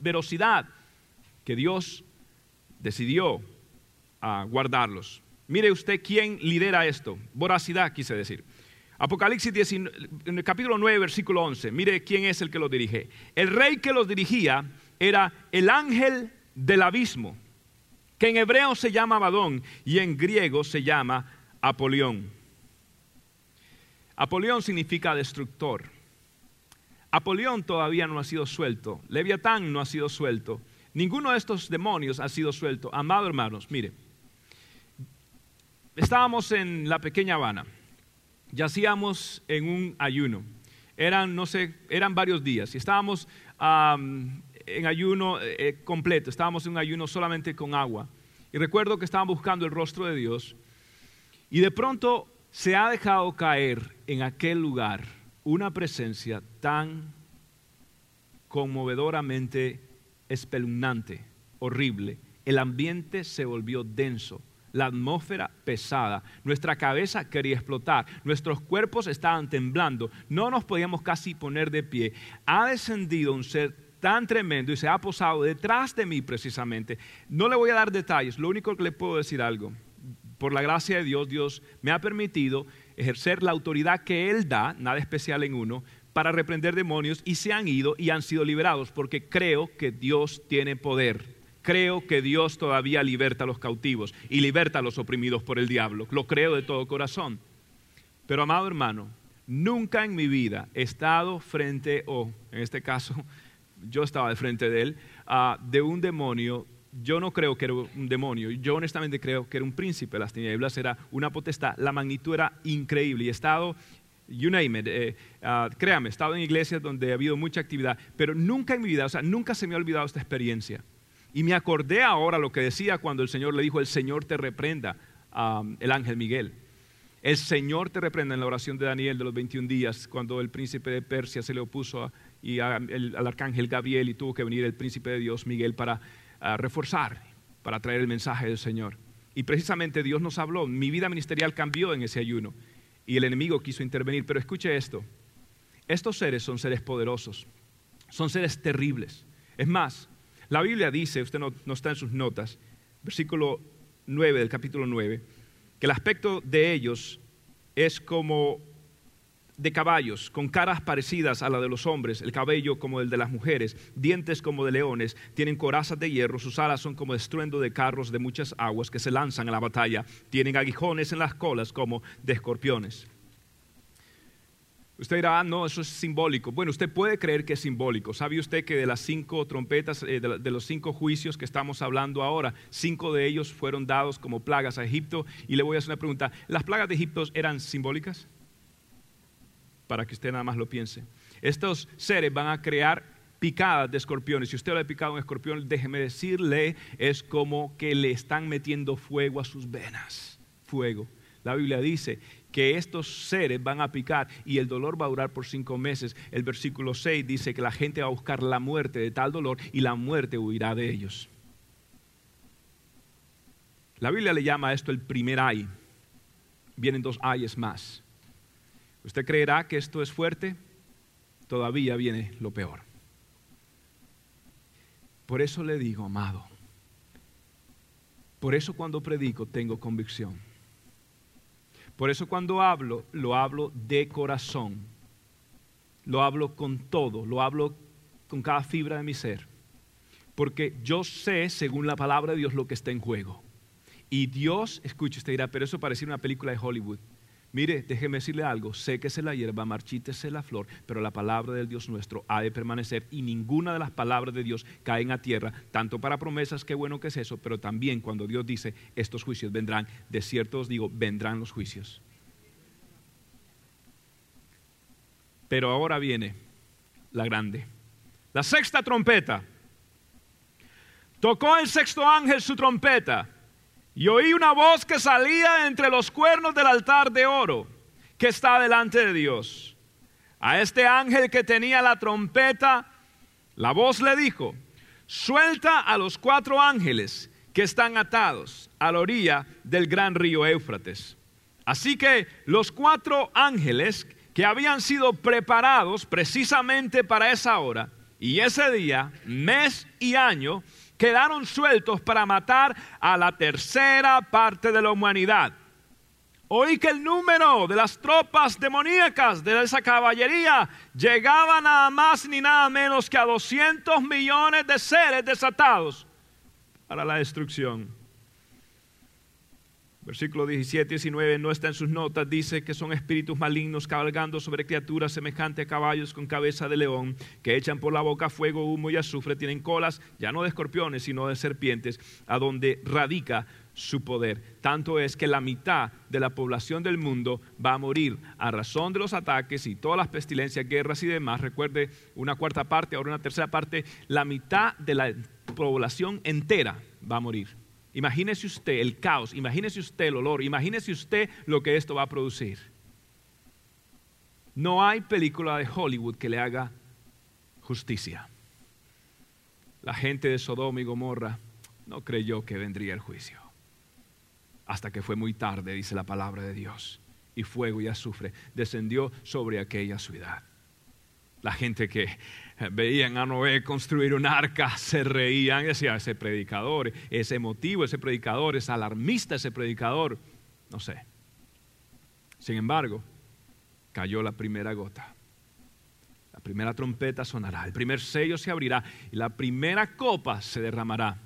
velocidad que Dios decidió ah, guardarlos. Mire usted quién lidera esto. Voracidad, quise decir. Apocalipsis 19, en el capítulo 9, versículo 11. Mire quién es el que los dirige. El rey que los dirigía era el ángel del abismo, que en hebreo se llama Abadón y en griego se llama Apolión. Apolión significa destructor. Apolión todavía no ha sido suelto. Leviatán no ha sido suelto. Ninguno de estos demonios ha sido suelto. Amado hermanos, mire, estábamos en la pequeña Habana, yacíamos en un ayuno. Eran, no sé, eran varios días y estábamos en ayuno eh, completo, estábamos en un ayuno solamente con agua. Y recuerdo que estábamos buscando el rostro de Dios y de pronto se ha dejado caer en aquel lugar una presencia tan conmovedoramente espeluznante, horrible. El ambiente se volvió denso, la atmósfera pesada, nuestra cabeza quería explotar, nuestros cuerpos estaban temblando, no nos podíamos casi poner de pie. Ha descendido un ser tan tremendo y se ha posado detrás de mí precisamente. No le voy a dar detalles, lo único que le puedo decir algo. Por la gracia de Dios, Dios me ha permitido ejercer la autoridad que Él da, nada especial en uno, para reprender demonios y se han ido y han sido liberados, porque creo que Dios tiene poder. Creo que Dios todavía liberta a los cautivos y liberta a los oprimidos por el diablo. Lo creo de todo corazón. Pero amado hermano, nunca en mi vida he estado frente, o en este caso yo estaba de frente de él, ah, de un demonio yo no creo que era un demonio, yo honestamente creo que era un príncipe las tinieblas, era una potestad, la magnitud era increíble y he estado you name it, eh, ah, créame, he estado en iglesias donde ha habido mucha actividad, pero nunca en mi vida, o sea, nunca se me ha olvidado esta experiencia. Y me acordé ahora lo que decía cuando el Señor le dijo, el Señor te reprenda, el ángel Miguel. El Señor te reprenda en la oración de Daniel de los 21 días, cuando el príncipe de Persia se le opuso y al arcángel Gabriel y tuvo que venir el príncipe de Dios, Miguel, para reforzar, para traer el mensaje del Señor. Y precisamente Dios nos habló, mi vida ministerial cambió en ese ayuno y el enemigo quiso intervenir. Pero escuche esto, estos seres son seres poderosos, son seres terribles. Es más, la Biblia dice, usted no, no está en sus notas, versículo 9 del capítulo 9, que el aspecto de ellos es como de caballos, con caras parecidas a la de los hombres, el cabello como el de las mujeres, dientes como de leones, tienen corazas de hierro, sus alas son como estruendo de carros de muchas aguas que se lanzan a la batalla, tienen aguijones en las colas como de escorpiones. Usted dirá, ah, no, eso es simbólico. Bueno, usted puede creer que es simbólico. ¿Sabe usted que de las cinco trompetas, eh, de los cinco juicios que estamos hablando ahora, cinco de ellos fueron dados como plagas a Egipto? Y le voy a hacer una pregunta. ¿Las plagas de Egipto eran simbólicas? Para que usted nada más lo piense. Estos seres van a crear picadas de escorpiones. Si usted lo ha picado un escorpión, déjeme decirle, es como que le están metiendo fuego a sus venas. Fuego. La Biblia dice que estos seres van a picar y el dolor va a durar por cinco meses. El versículo 6 dice que la gente va a buscar la muerte de tal dolor y la muerte huirá de ellos. La Biblia le llama a esto el primer ay. Vienen dos ayes más. ¿Usted creerá que esto es fuerte? Todavía viene lo peor. Por eso le digo, amado, por eso cuando predico tengo convicción. Por eso cuando hablo, lo hablo de corazón. Lo hablo con todo, lo hablo con cada fibra de mi ser. Porque yo sé, según la palabra de Dios, lo que está en juego. Y Dios, escuche, usted dirá, pero eso parece una película de Hollywood. Mire, déjeme decirle algo, séquese la hierba, marchítese la flor, pero la palabra del Dios nuestro ha de permanecer y ninguna de las palabras de Dios caen a tierra, tanto para promesas, qué bueno que es eso, pero también cuando Dios dice, estos juicios vendrán, de cierto os digo, vendrán los juicios. Pero ahora viene la grande, la sexta trompeta. Tocó el sexto ángel su trompeta y oí una voz que salía entre los cuernos del altar de oro que está delante de Dios. A este ángel que tenía la trompeta, la voz le dijo, suelta a los cuatro ángeles que están atados a la orilla del gran río Éufrates. Así que los cuatro ángeles que habían sido preparados precisamente para esa hora y ese día, mes y año, quedaron sueltos para matar a la tercera parte de la humanidad. Oí que el número de las tropas demoníacas de esa caballería llegaba nada más ni nada menos que a 200 millones de seres desatados para la destrucción. Versículo 17 y 19 no está en sus notas, dice que son espíritus malignos cabalgando sobre criaturas semejantes a caballos con cabeza de león, que echan por la boca fuego, humo y azufre, tienen colas ya no de escorpiones, sino de serpientes, a donde radica su poder. Tanto es que la mitad de la población del mundo va a morir a razón de los ataques y todas las pestilencias, guerras y demás. Recuerde, una cuarta parte, ahora una tercera parte, la mitad de la población entera va a morir. Imagínese usted el caos, imagínese usted el olor, imagínese usted lo que esto va a producir. No hay película de Hollywood que le haga justicia. La gente de Sodoma y Gomorra no creyó que vendría el juicio. Hasta que fue muy tarde, dice la palabra de Dios, y fuego y azufre descendió sobre aquella ciudad. La gente que veían a Noé construir un arca, se reían, decían, ese predicador es emotivo, ese predicador es alarmista, ese predicador, no sé. Sin embargo, cayó la primera gota. La primera trompeta sonará, el primer sello se abrirá y la primera copa se derramará.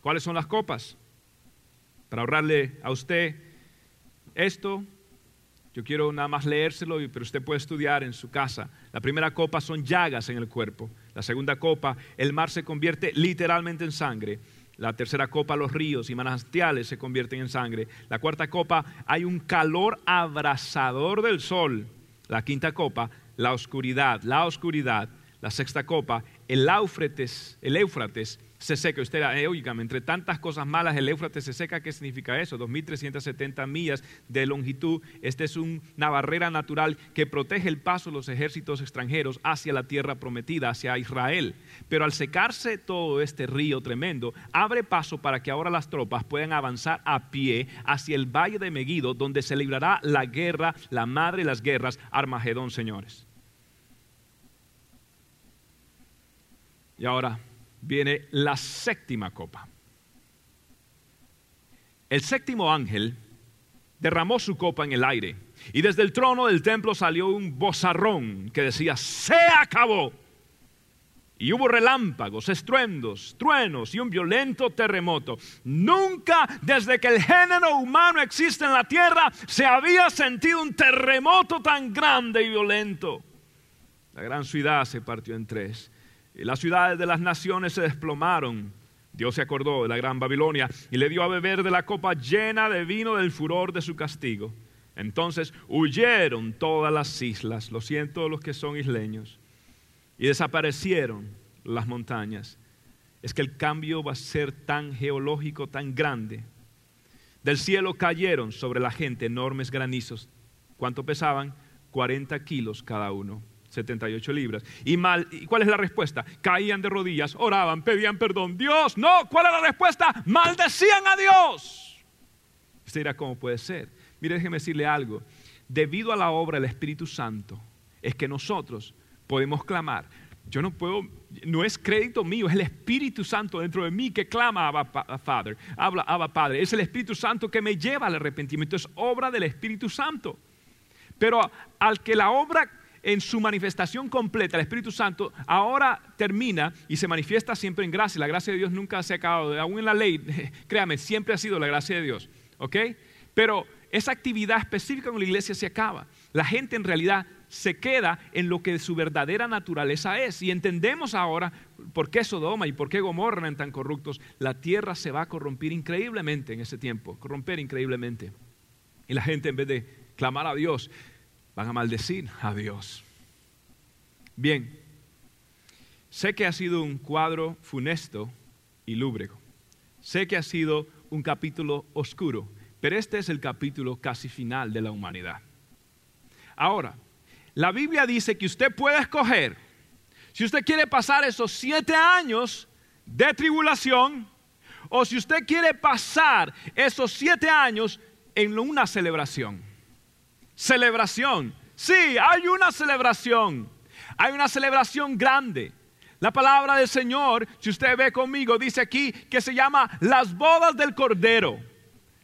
¿Cuáles son las copas? Para ahorrarle a usted esto, yo quiero nada más leérselo, pero usted puede estudiar en su casa. La primera copa son llagas en el cuerpo. La segunda copa, el mar se convierte literalmente en sangre. La tercera copa, los ríos y manantiales se convierten en sangre. La cuarta copa, hay un calor abrasador del sol. La quinta copa, la oscuridad, la oscuridad. La sexta copa, el Éufrates, el Éufrates se seca. Usted, eh, entre tantas cosas malas, el Éufrates se seca. ¿Qué significa eso? 2.370 millas de longitud. Esta es una barrera natural que protege el paso de los ejércitos extranjeros hacia la tierra prometida, hacia Israel. Pero al secarse todo este río tremendo, abre paso para que ahora las tropas puedan avanzar a pie hacia el valle de Megido, donde se librará la guerra, la madre de las guerras, Armagedón, señores. Y ahora viene la séptima copa. El séptimo ángel derramó su copa en el aire y desde el trono del templo salió un bozarrón que decía, se acabó. Y hubo relámpagos, estruendos, truenos y un violento terremoto. Nunca desde que el género humano existe en la tierra se había sentido un terremoto tan grande y violento. La gran ciudad se partió en tres las ciudades de las naciones se desplomaron. Dios se acordó de la gran Babilonia y le dio a beber de la copa llena de vino del furor de su castigo. Entonces huyeron todas las islas, lo siento los que son isleños, y desaparecieron las montañas. Es que el cambio va a ser tan geológico, tan grande. Del cielo cayeron sobre la gente enormes granizos. ¿Cuánto pesaban? 40 kilos cada uno. 78 libras. ¿Y, mal, ¿Y cuál es la respuesta? Caían de rodillas, oraban, pedían perdón. Dios, no, ¿cuál es la respuesta? Maldecían a Dios. Usted dirá, ¿cómo puede ser? Mire, déjeme decirle algo. Debido a la obra del Espíritu Santo, es que nosotros podemos clamar. Yo no puedo, no es crédito mío, es el Espíritu Santo dentro de mí que clama a Father, habla Abba Padre. Es el Espíritu Santo que me lleva al arrepentimiento, es obra del Espíritu Santo. Pero al que la obra en su manifestación completa, el Espíritu Santo ahora termina y se manifiesta siempre en gracia. La gracia de Dios nunca se ha acabado, aún en la ley, créame, siempre ha sido la gracia de Dios. ¿Ok? Pero esa actividad específica con la iglesia se acaba. La gente en realidad se queda en lo que su verdadera naturaleza es. Y entendemos ahora por qué Sodoma y por qué Gomorra eran tan corruptos. La tierra se va a corromper increíblemente en ese tiempo, corromper increíblemente. Y la gente en vez de clamar a Dios, van a maldecir a Dios. Bien, sé que ha sido un cuadro funesto y lúbrego. Sé que ha sido un capítulo oscuro, pero este es el capítulo casi final de la humanidad. Ahora, la Biblia dice que usted puede escoger, si usted quiere pasar esos siete años de tribulación, o si usted quiere pasar esos siete años en una celebración celebración. Sí, hay una celebración. Hay una celebración grande. La palabra del Señor, si usted ve conmigo, dice aquí que se llama las bodas del Cordero.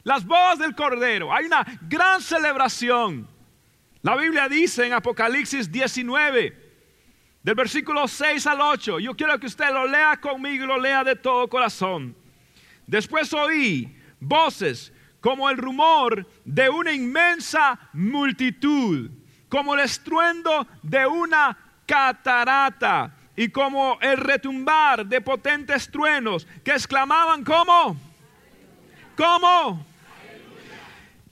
Las bodas del Cordero. Hay una gran celebración. La Biblia dice en Apocalipsis 19, del versículo 6 al 8, yo quiero que usted lo lea conmigo y lo lea de todo corazón. Después oí voces como el rumor de una inmensa multitud, como el estruendo de una catarata y como el retumbar de potentes truenos que exclamaban ¿cómo? ¿Cómo?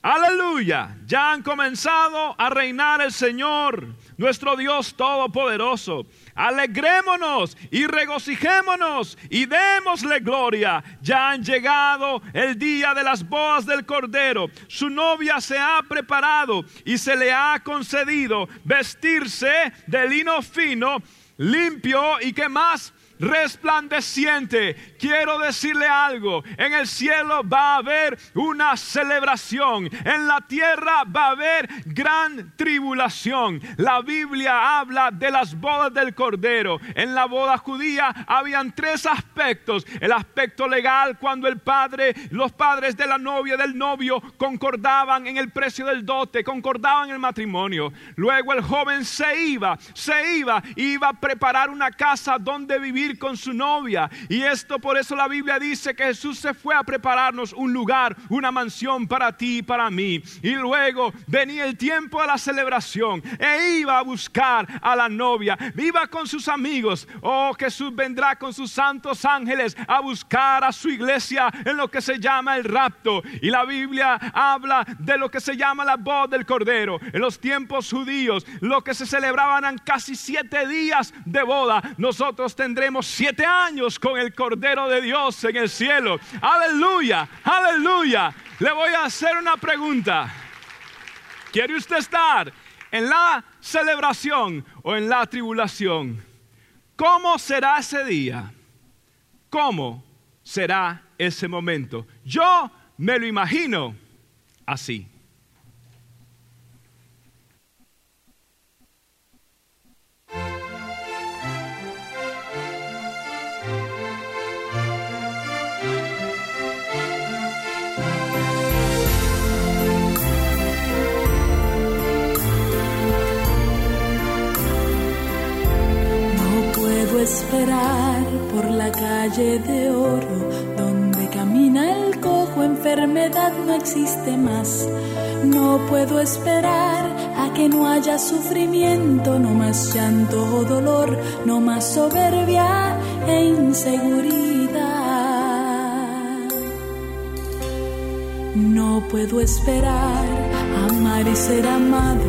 Aleluya. Ya han comenzado a reinar el Señor, nuestro Dios Todopoderoso. Alegrémonos y regocijémonos y démosle gloria. Ya han llegado el día de las bodas del Cordero. Su novia se ha preparado y se le ha concedido vestirse de lino fino, limpio y que más resplandeciente. Quiero decirle algo, en el cielo va a haber una celebración, en la tierra va a haber gran tribulación. La Biblia habla de las bodas del Cordero. En la boda judía habían tres aspectos. El aspecto legal cuando el padre, los padres de la novia, del novio, concordaban en el precio del dote, concordaban en el matrimonio. Luego el joven se iba, se iba, iba a preparar una casa donde vivir con su novia. Y esto por eso la Biblia dice que Jesús se fue a prepararnos un lugar, una mansión para ti y para mí. Y luego venía el tiempo de la celebración e iba a buscar a la novia. Iba con sus amigos. Oh, Jesús vendrá con sus santos ángeles a buscar a su iglesia en lo que se llama el rapto. Y la Biblia habla de lo que se llama la voz del Cordero. En los tiempos judíos, lo que se celebraban en casi siete días de boda, nosotros tendremos siete años con el Cordero de Dios en el cielo. Aleluya, aleluya. Le voy a hacer una pregunta. ¿Quiere usted estar en la celebración o en la tribulación? ¿Cómo será ese día? ¿Cómo será ese momento? Yo me lo imagino así. De oro donde camina el cojo, enfermedad no existe más. No puedo esperar a que no haya sufrimiento, no más llanto o dolor, no más soberbia e inseguridad. No puedo esperar amar y ser amado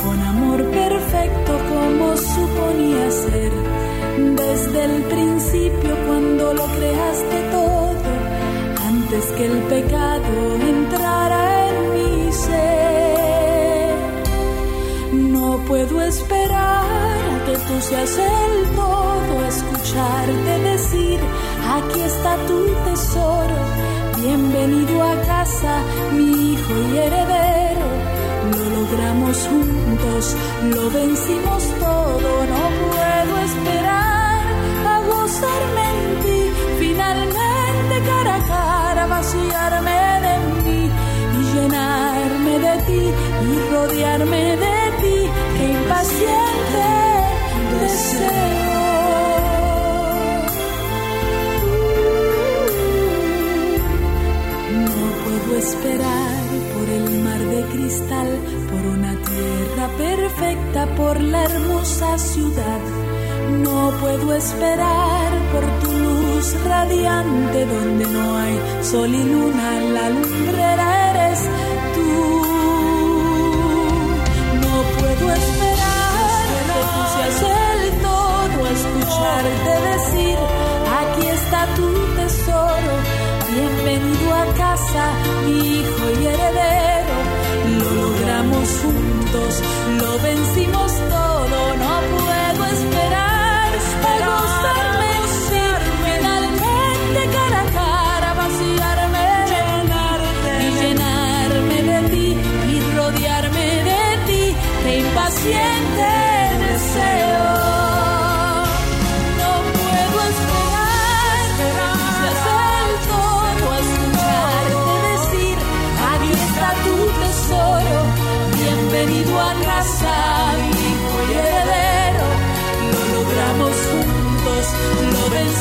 con amor perfecto como suponía ser desde el principio lo creaste todo, antes que el pecado entrara en mi ser. No puedo esperar a que tú seas el todo, escucharte decir, aquí está tu tesoro, bienvenido a casa, mi hijo y heredero. Lo logramos juntos, lo vencimos todo, vaciarme de mí y llenarme de ti y rodearme de ti, que impaciente deseo. No puedo esperar por el mar de cristal, por una tierra perfecta, por la hermosa ciudad no puedo esperar por tu luz radiante donde no hay sol y luna, la lumbrera eres tú. No puedo esperar que tú seas el todo, escucharte decir, aquí está tu tesoro, bienvenido a casa, hijo y heredero. Lo logramos juntos, lo vencimos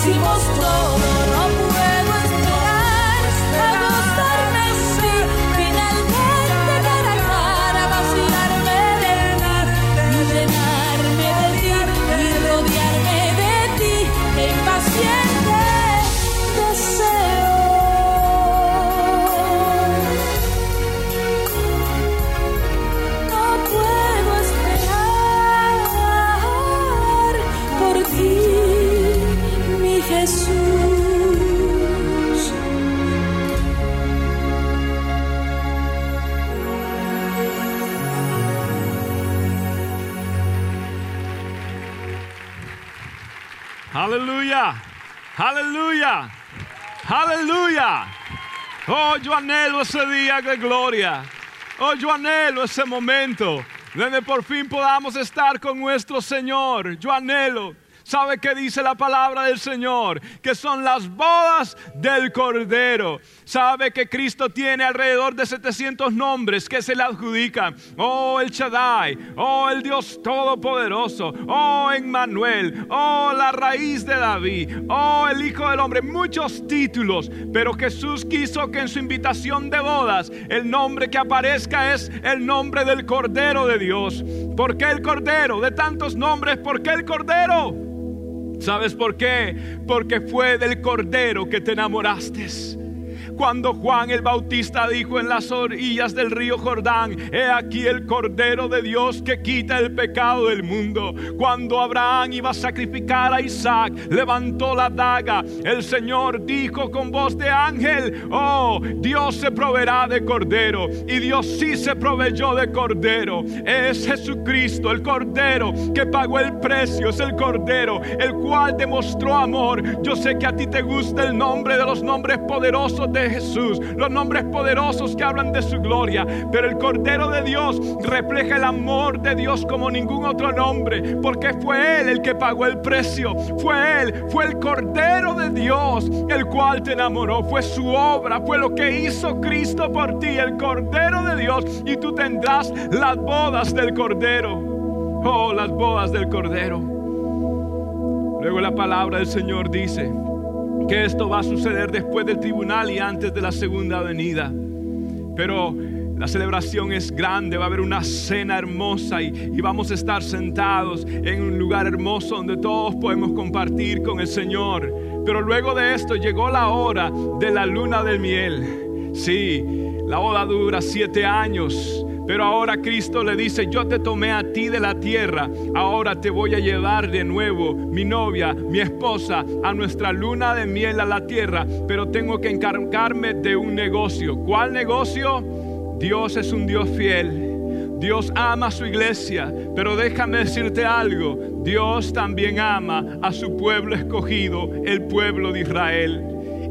lo Aleluya. Aleluya. Aleluya. Oh, yo anhelo ese día de gloria. Oh, yo anhelo ese momento donde por fin podamos estar con nuestro Señor. Yo anhelo ¿Sabe qué dice la palabra del Señor? Que son las bodas del Cordero. Sabe que Cristo tiene alrededor de 700 nombres que se le adjudican. Oh, el Shaddai. Oh, el Dios Todopoderoso. Oh, Emmanuel. Oh, la raíz de David. Oh, el Hijo del Hombre. Muchos títulos. Pero Jesús quiso que en su invitación de bodas el nombre que aparezca es el nombre del Cordero de Dios. ¿Por qué el Cordero? De tantos nombres, ¿por qué el Cordero? ¿Sabes por qué? Porque fue del Cordero que te enamoraste. Cuando Juan el Bautista dijo en las orillas del río Jordán, he aquí el Cordero de Dios que quita el pecado del mundo. Cuando Abraham iba a sacrificar a Isaac, levantó la daga. El Señor dijo con voz de ángel, oh, Dios se proveerá de Cordero. Y Dios sí se proveyó de Cordero. Es Jesucristo, el Cordero que pagó el precio. Es el Cordero, el cual demostró amor. Yo sé que a ti te gusta el nombre de los nombres poderosos de Jesús, los nombres poderosos que hablan de su gloria, pero el Cordero de Dios refleja el amor de Dios como ningún otro nombre, porque fue Él el que pagó el precio, fue Él, fue el Cordero de Dios el cual te enamoró, fue su obra, fue lo que hizo Cristo por ti, el Cordero de Dios, y tú tendrás las bodas del Cordero, oh, las bodas del Cordero. Luego la palabra del Señor dice, que esto va a suceder después del tribunal y antes de la segunda venida. Pero la celebración es grande, va a haber una cena hermosa y, vamos a estar sentados en un lugar hermoso donde todos podemos compartir con el Señor. Pero luego de esto llegó la hora de la luna del miel. Sí, la boda dura siete años. Pero ahora Cristo le dice, yo te tomé a ti de la tierra, ahora te voy a llevar de nuevo, mi novia, mi esposa, a nuestra luna de miel a la tierra, pero tengo que encargarme de un negocio. ¿Cuál negocio? Dios es un Dios fiel. Dios ama a su iglesia, pero déjame decirte algo, Dios también ama a su pueblo escogido, el pueblo de Israel.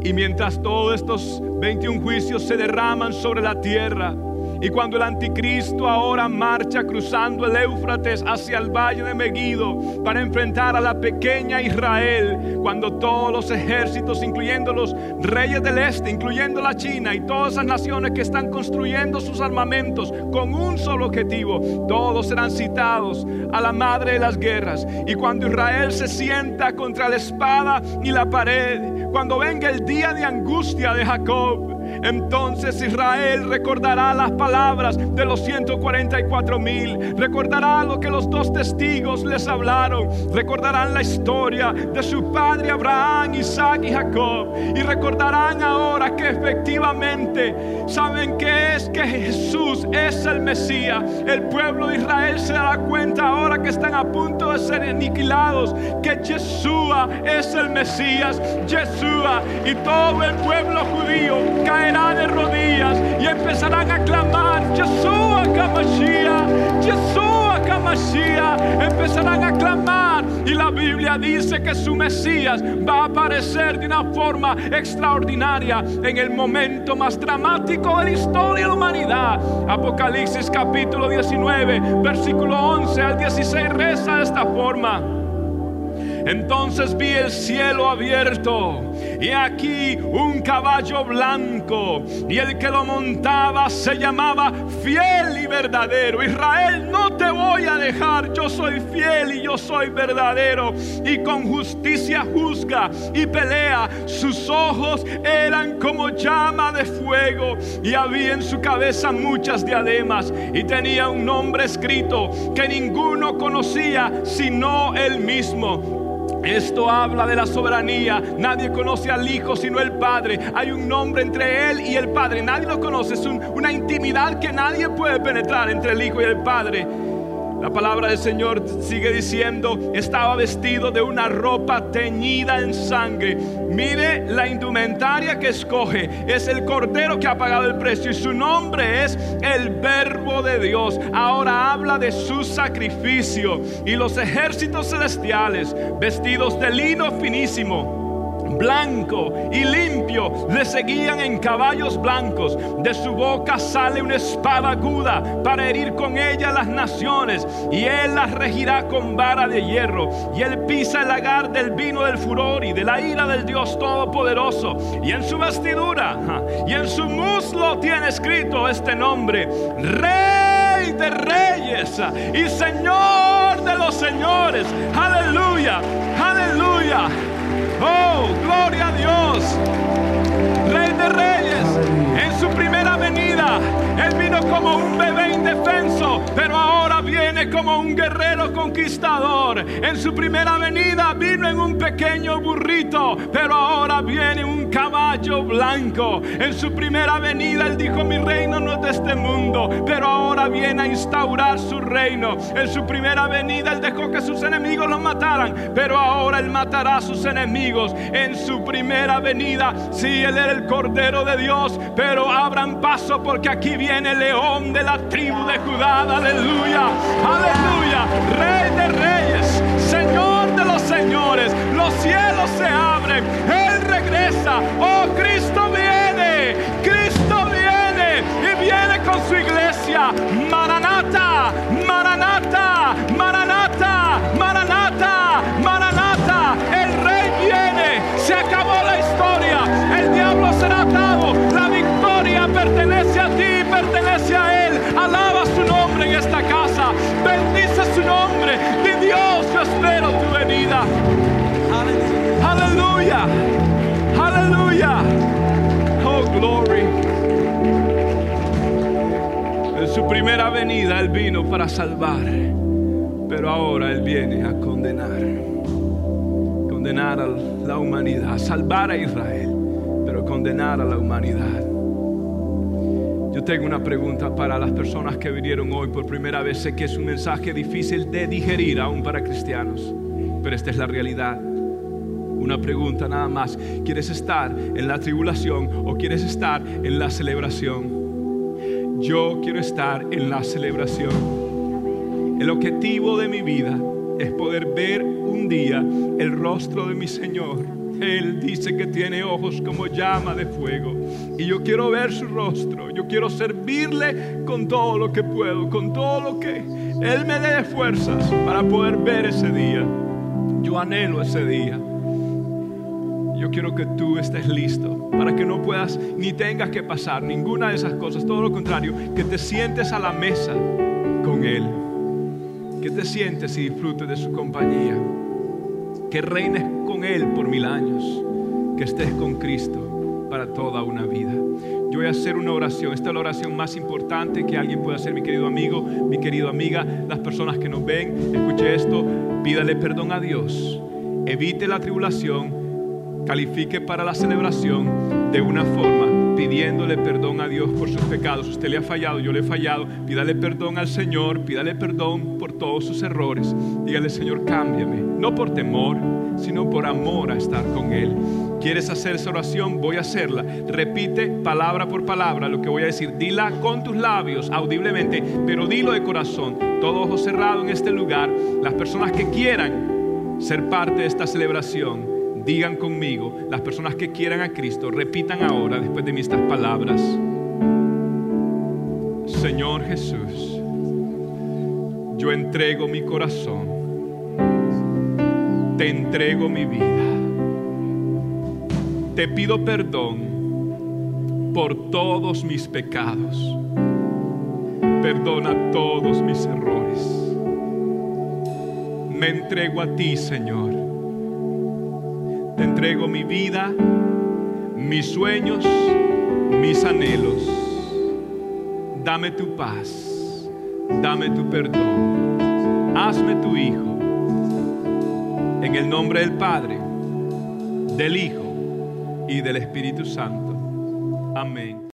Y mientras todos estos 21 juicios se derraman sobre la tierra, y cuando el anticristo ahora marcha cruzando el Éufrates hacia el valle de Megiddo para enfrentar a la pequeña Israel, cuando todos los ejércitos, incluyendo los reyes del este, incluyendo la China y todas esas naciones que están construyendo sus armamentos con un solo objetivo, todos serán citados a la madre de las guerras. Y cuando Israel se sienta contra la espada y la pared, cuando venga el día de angustia de Jacob, entonces Israel recordará las palabras de los 144 mil, recordará lo que los dos testigos les hablaron, recordarán la historia de su padre Abraham, Isaac y Jacob, y recordarán ahora que efectivamente saben que es que Jesús es el Mesías. El pueblo de Israel se dará cuenta ahora que están a punto de ser aniquilados, que Yeshua es el Mesías, Yeshua, y todo el pueblo judío caerá de rodillas y empezarán a clamar, Yeshua Kamashia, Yeshua Kamashia, empezarán a clamar y la Biblia dice que su Mesías va a aparecer de una forma extraordinaria en el momento más dramático de la historia de la humanidad. Apocalipsis capítulo 19, versículo 11 al 16 reza de esta forma. Entonces vi el cielo abierto y aquí un caballo blanco y el que lo montaba se llamaba fiel y verdadero. Israel, no te voy a dejar, yo soy fiel y yo soy verdadero y con justicia juzga y pelea. Sus ojos eran como llama de fuego y había en su cabeza muchas diademas y tenía un nombre escrito que ninguno conocía sino él mismo. Esto habla de la soberanía. Nadie conoce al Hijo sino el Padre. Hay un nombre entre Él y el Padre. Nadie lo conoce. Es una intimidad que nadie puede penetrar entre el Hijo y el Padre. La palabra del Señor sigue diciendo, estaba vestido de una ropa teñida en sangre. Mire la indumentaria que escoge. Es el cordero que ha pagado el precio y su nombre es el verbo de Dios. Ahora habla de su sacrificio y los ejércitos celestiales vestidos de lino finísimo blanco y limpio le seguían en caballos blancos. De su boca sale una espada aguda para herir con ella las naciones. Y él las regirá con vara de hierro. Y él pisa el lagar del vino del furor y de la ira del Dios Todopoderoso. Y en su vestidura y en su muslo tiene escrito este nombre. Rey de reyes y Señor de los señores. Aleluya, aleluya. Oh, gloria a Dios. Rey de reyes. En su primera venida, Él vino como un bebé indefenso, pero ahora viene como un guerrero conquistador. En su primera venida vino en un pequeño burrito, pero ahora viene un caballo blanco. En su primera venida Él dijo, mi de pero ahora viene a instaurar su reino. En su primera venida Él dejó que sus enemigos lo mataran, pero ahora Él matará a sus enemigos. En su primera venida, sí, Él era el Cordero de Dios, pero abran paso porque aquí viene el león de la tribu de Judá. Aleluya, aleluya, Rey de reyes, Señor de los señores. Los cielos se abren, Él regresa. Oh, Cristo su iglesia. Maranata, Maranata, Maranata, Maranata, Maranata. El rey viene, se acabó la historia. El diablo será atado. La victoria pertenece a ti, pertenece a él. Alaba su nombre en esta casa. Bendice su nombre. Di Dios, yo espero tu venida. Aleluya. Aleluya. Oh, glory. Su primera venida Él vino para salvar, pero ahora Él viene a condenar. Condenar a la humanidad, salvar a Israel, pero condenar a la humanidad. Yo tengo una pregunta para las personas que vinieron hoy por primera vez. Sé que es un mensaje difícil de digerir aún para cristianos, pero esta es la realidad. Una pregunta nada más. ¿Quieres estar en la tribulación o quieres estar en la celebración? Yo quiero estar en la celebración. El objetivo de mi vida es poder ver un día el rostro de mi Señor. Él dice que tiene ojos como llama de fuego. Y yo quiero ver su rostro. Yo quiero servirle con todo lo que puedo, con todo lo que Él me dé fuerzas para poder ver ese día. Yo anhelo ese día. Yo quiero que tú estés listo para que no puedas ni tengas que pasar ninguna de esas cosas. Todo lo contrario, que te sientes a la mesa con Él. Que te sientes y disfrutes de su compañía. Que reines con Él por mil años. Que estés con Cristo para toda una vida. Yo voy a hacer una oración. Esta es la oración más importante que alguien puede hacer, mi querido amigo, mi querido amiga, las personas que nos ven. Escuche esto. Pídale perdón a Dios. Evite la tribulación califique para la celebración de una forma pidiéndole perdón a Dios por sus pecados. Usted le ha fallado, yo le he fallado. Pídale perdón al Señor, pídale perdón por todos sus errores. Dígale, Señor, cámbiame. No por temor, sino por amor a estar con Él. ¿Quieres hacer esa oración? Voy a hacerla. Repite palabra por palabra lo que voy a decir. Dila con tus labios audiblemente, pero dilo de corazón. Todo ojo cerrado en este lugar. Las personas que quieran ser parte de esta celebración digan conmigo, las personas que quieran a Cristo, repitan ahora, después de mí, estas palabras. Señor Jesús, yo entrego mi corazón, te entrego mi vida, te pido perdón por todos mis pecados, perdona todos mis errores, me entrego a ti, Señor entrego mi vida, mis sueños, mis anhelos. Dame tu paz, dame tu perdón. Hazme tu hijo. En el nombre del Padre, del Hijo y del Espíritu Santo. Amén.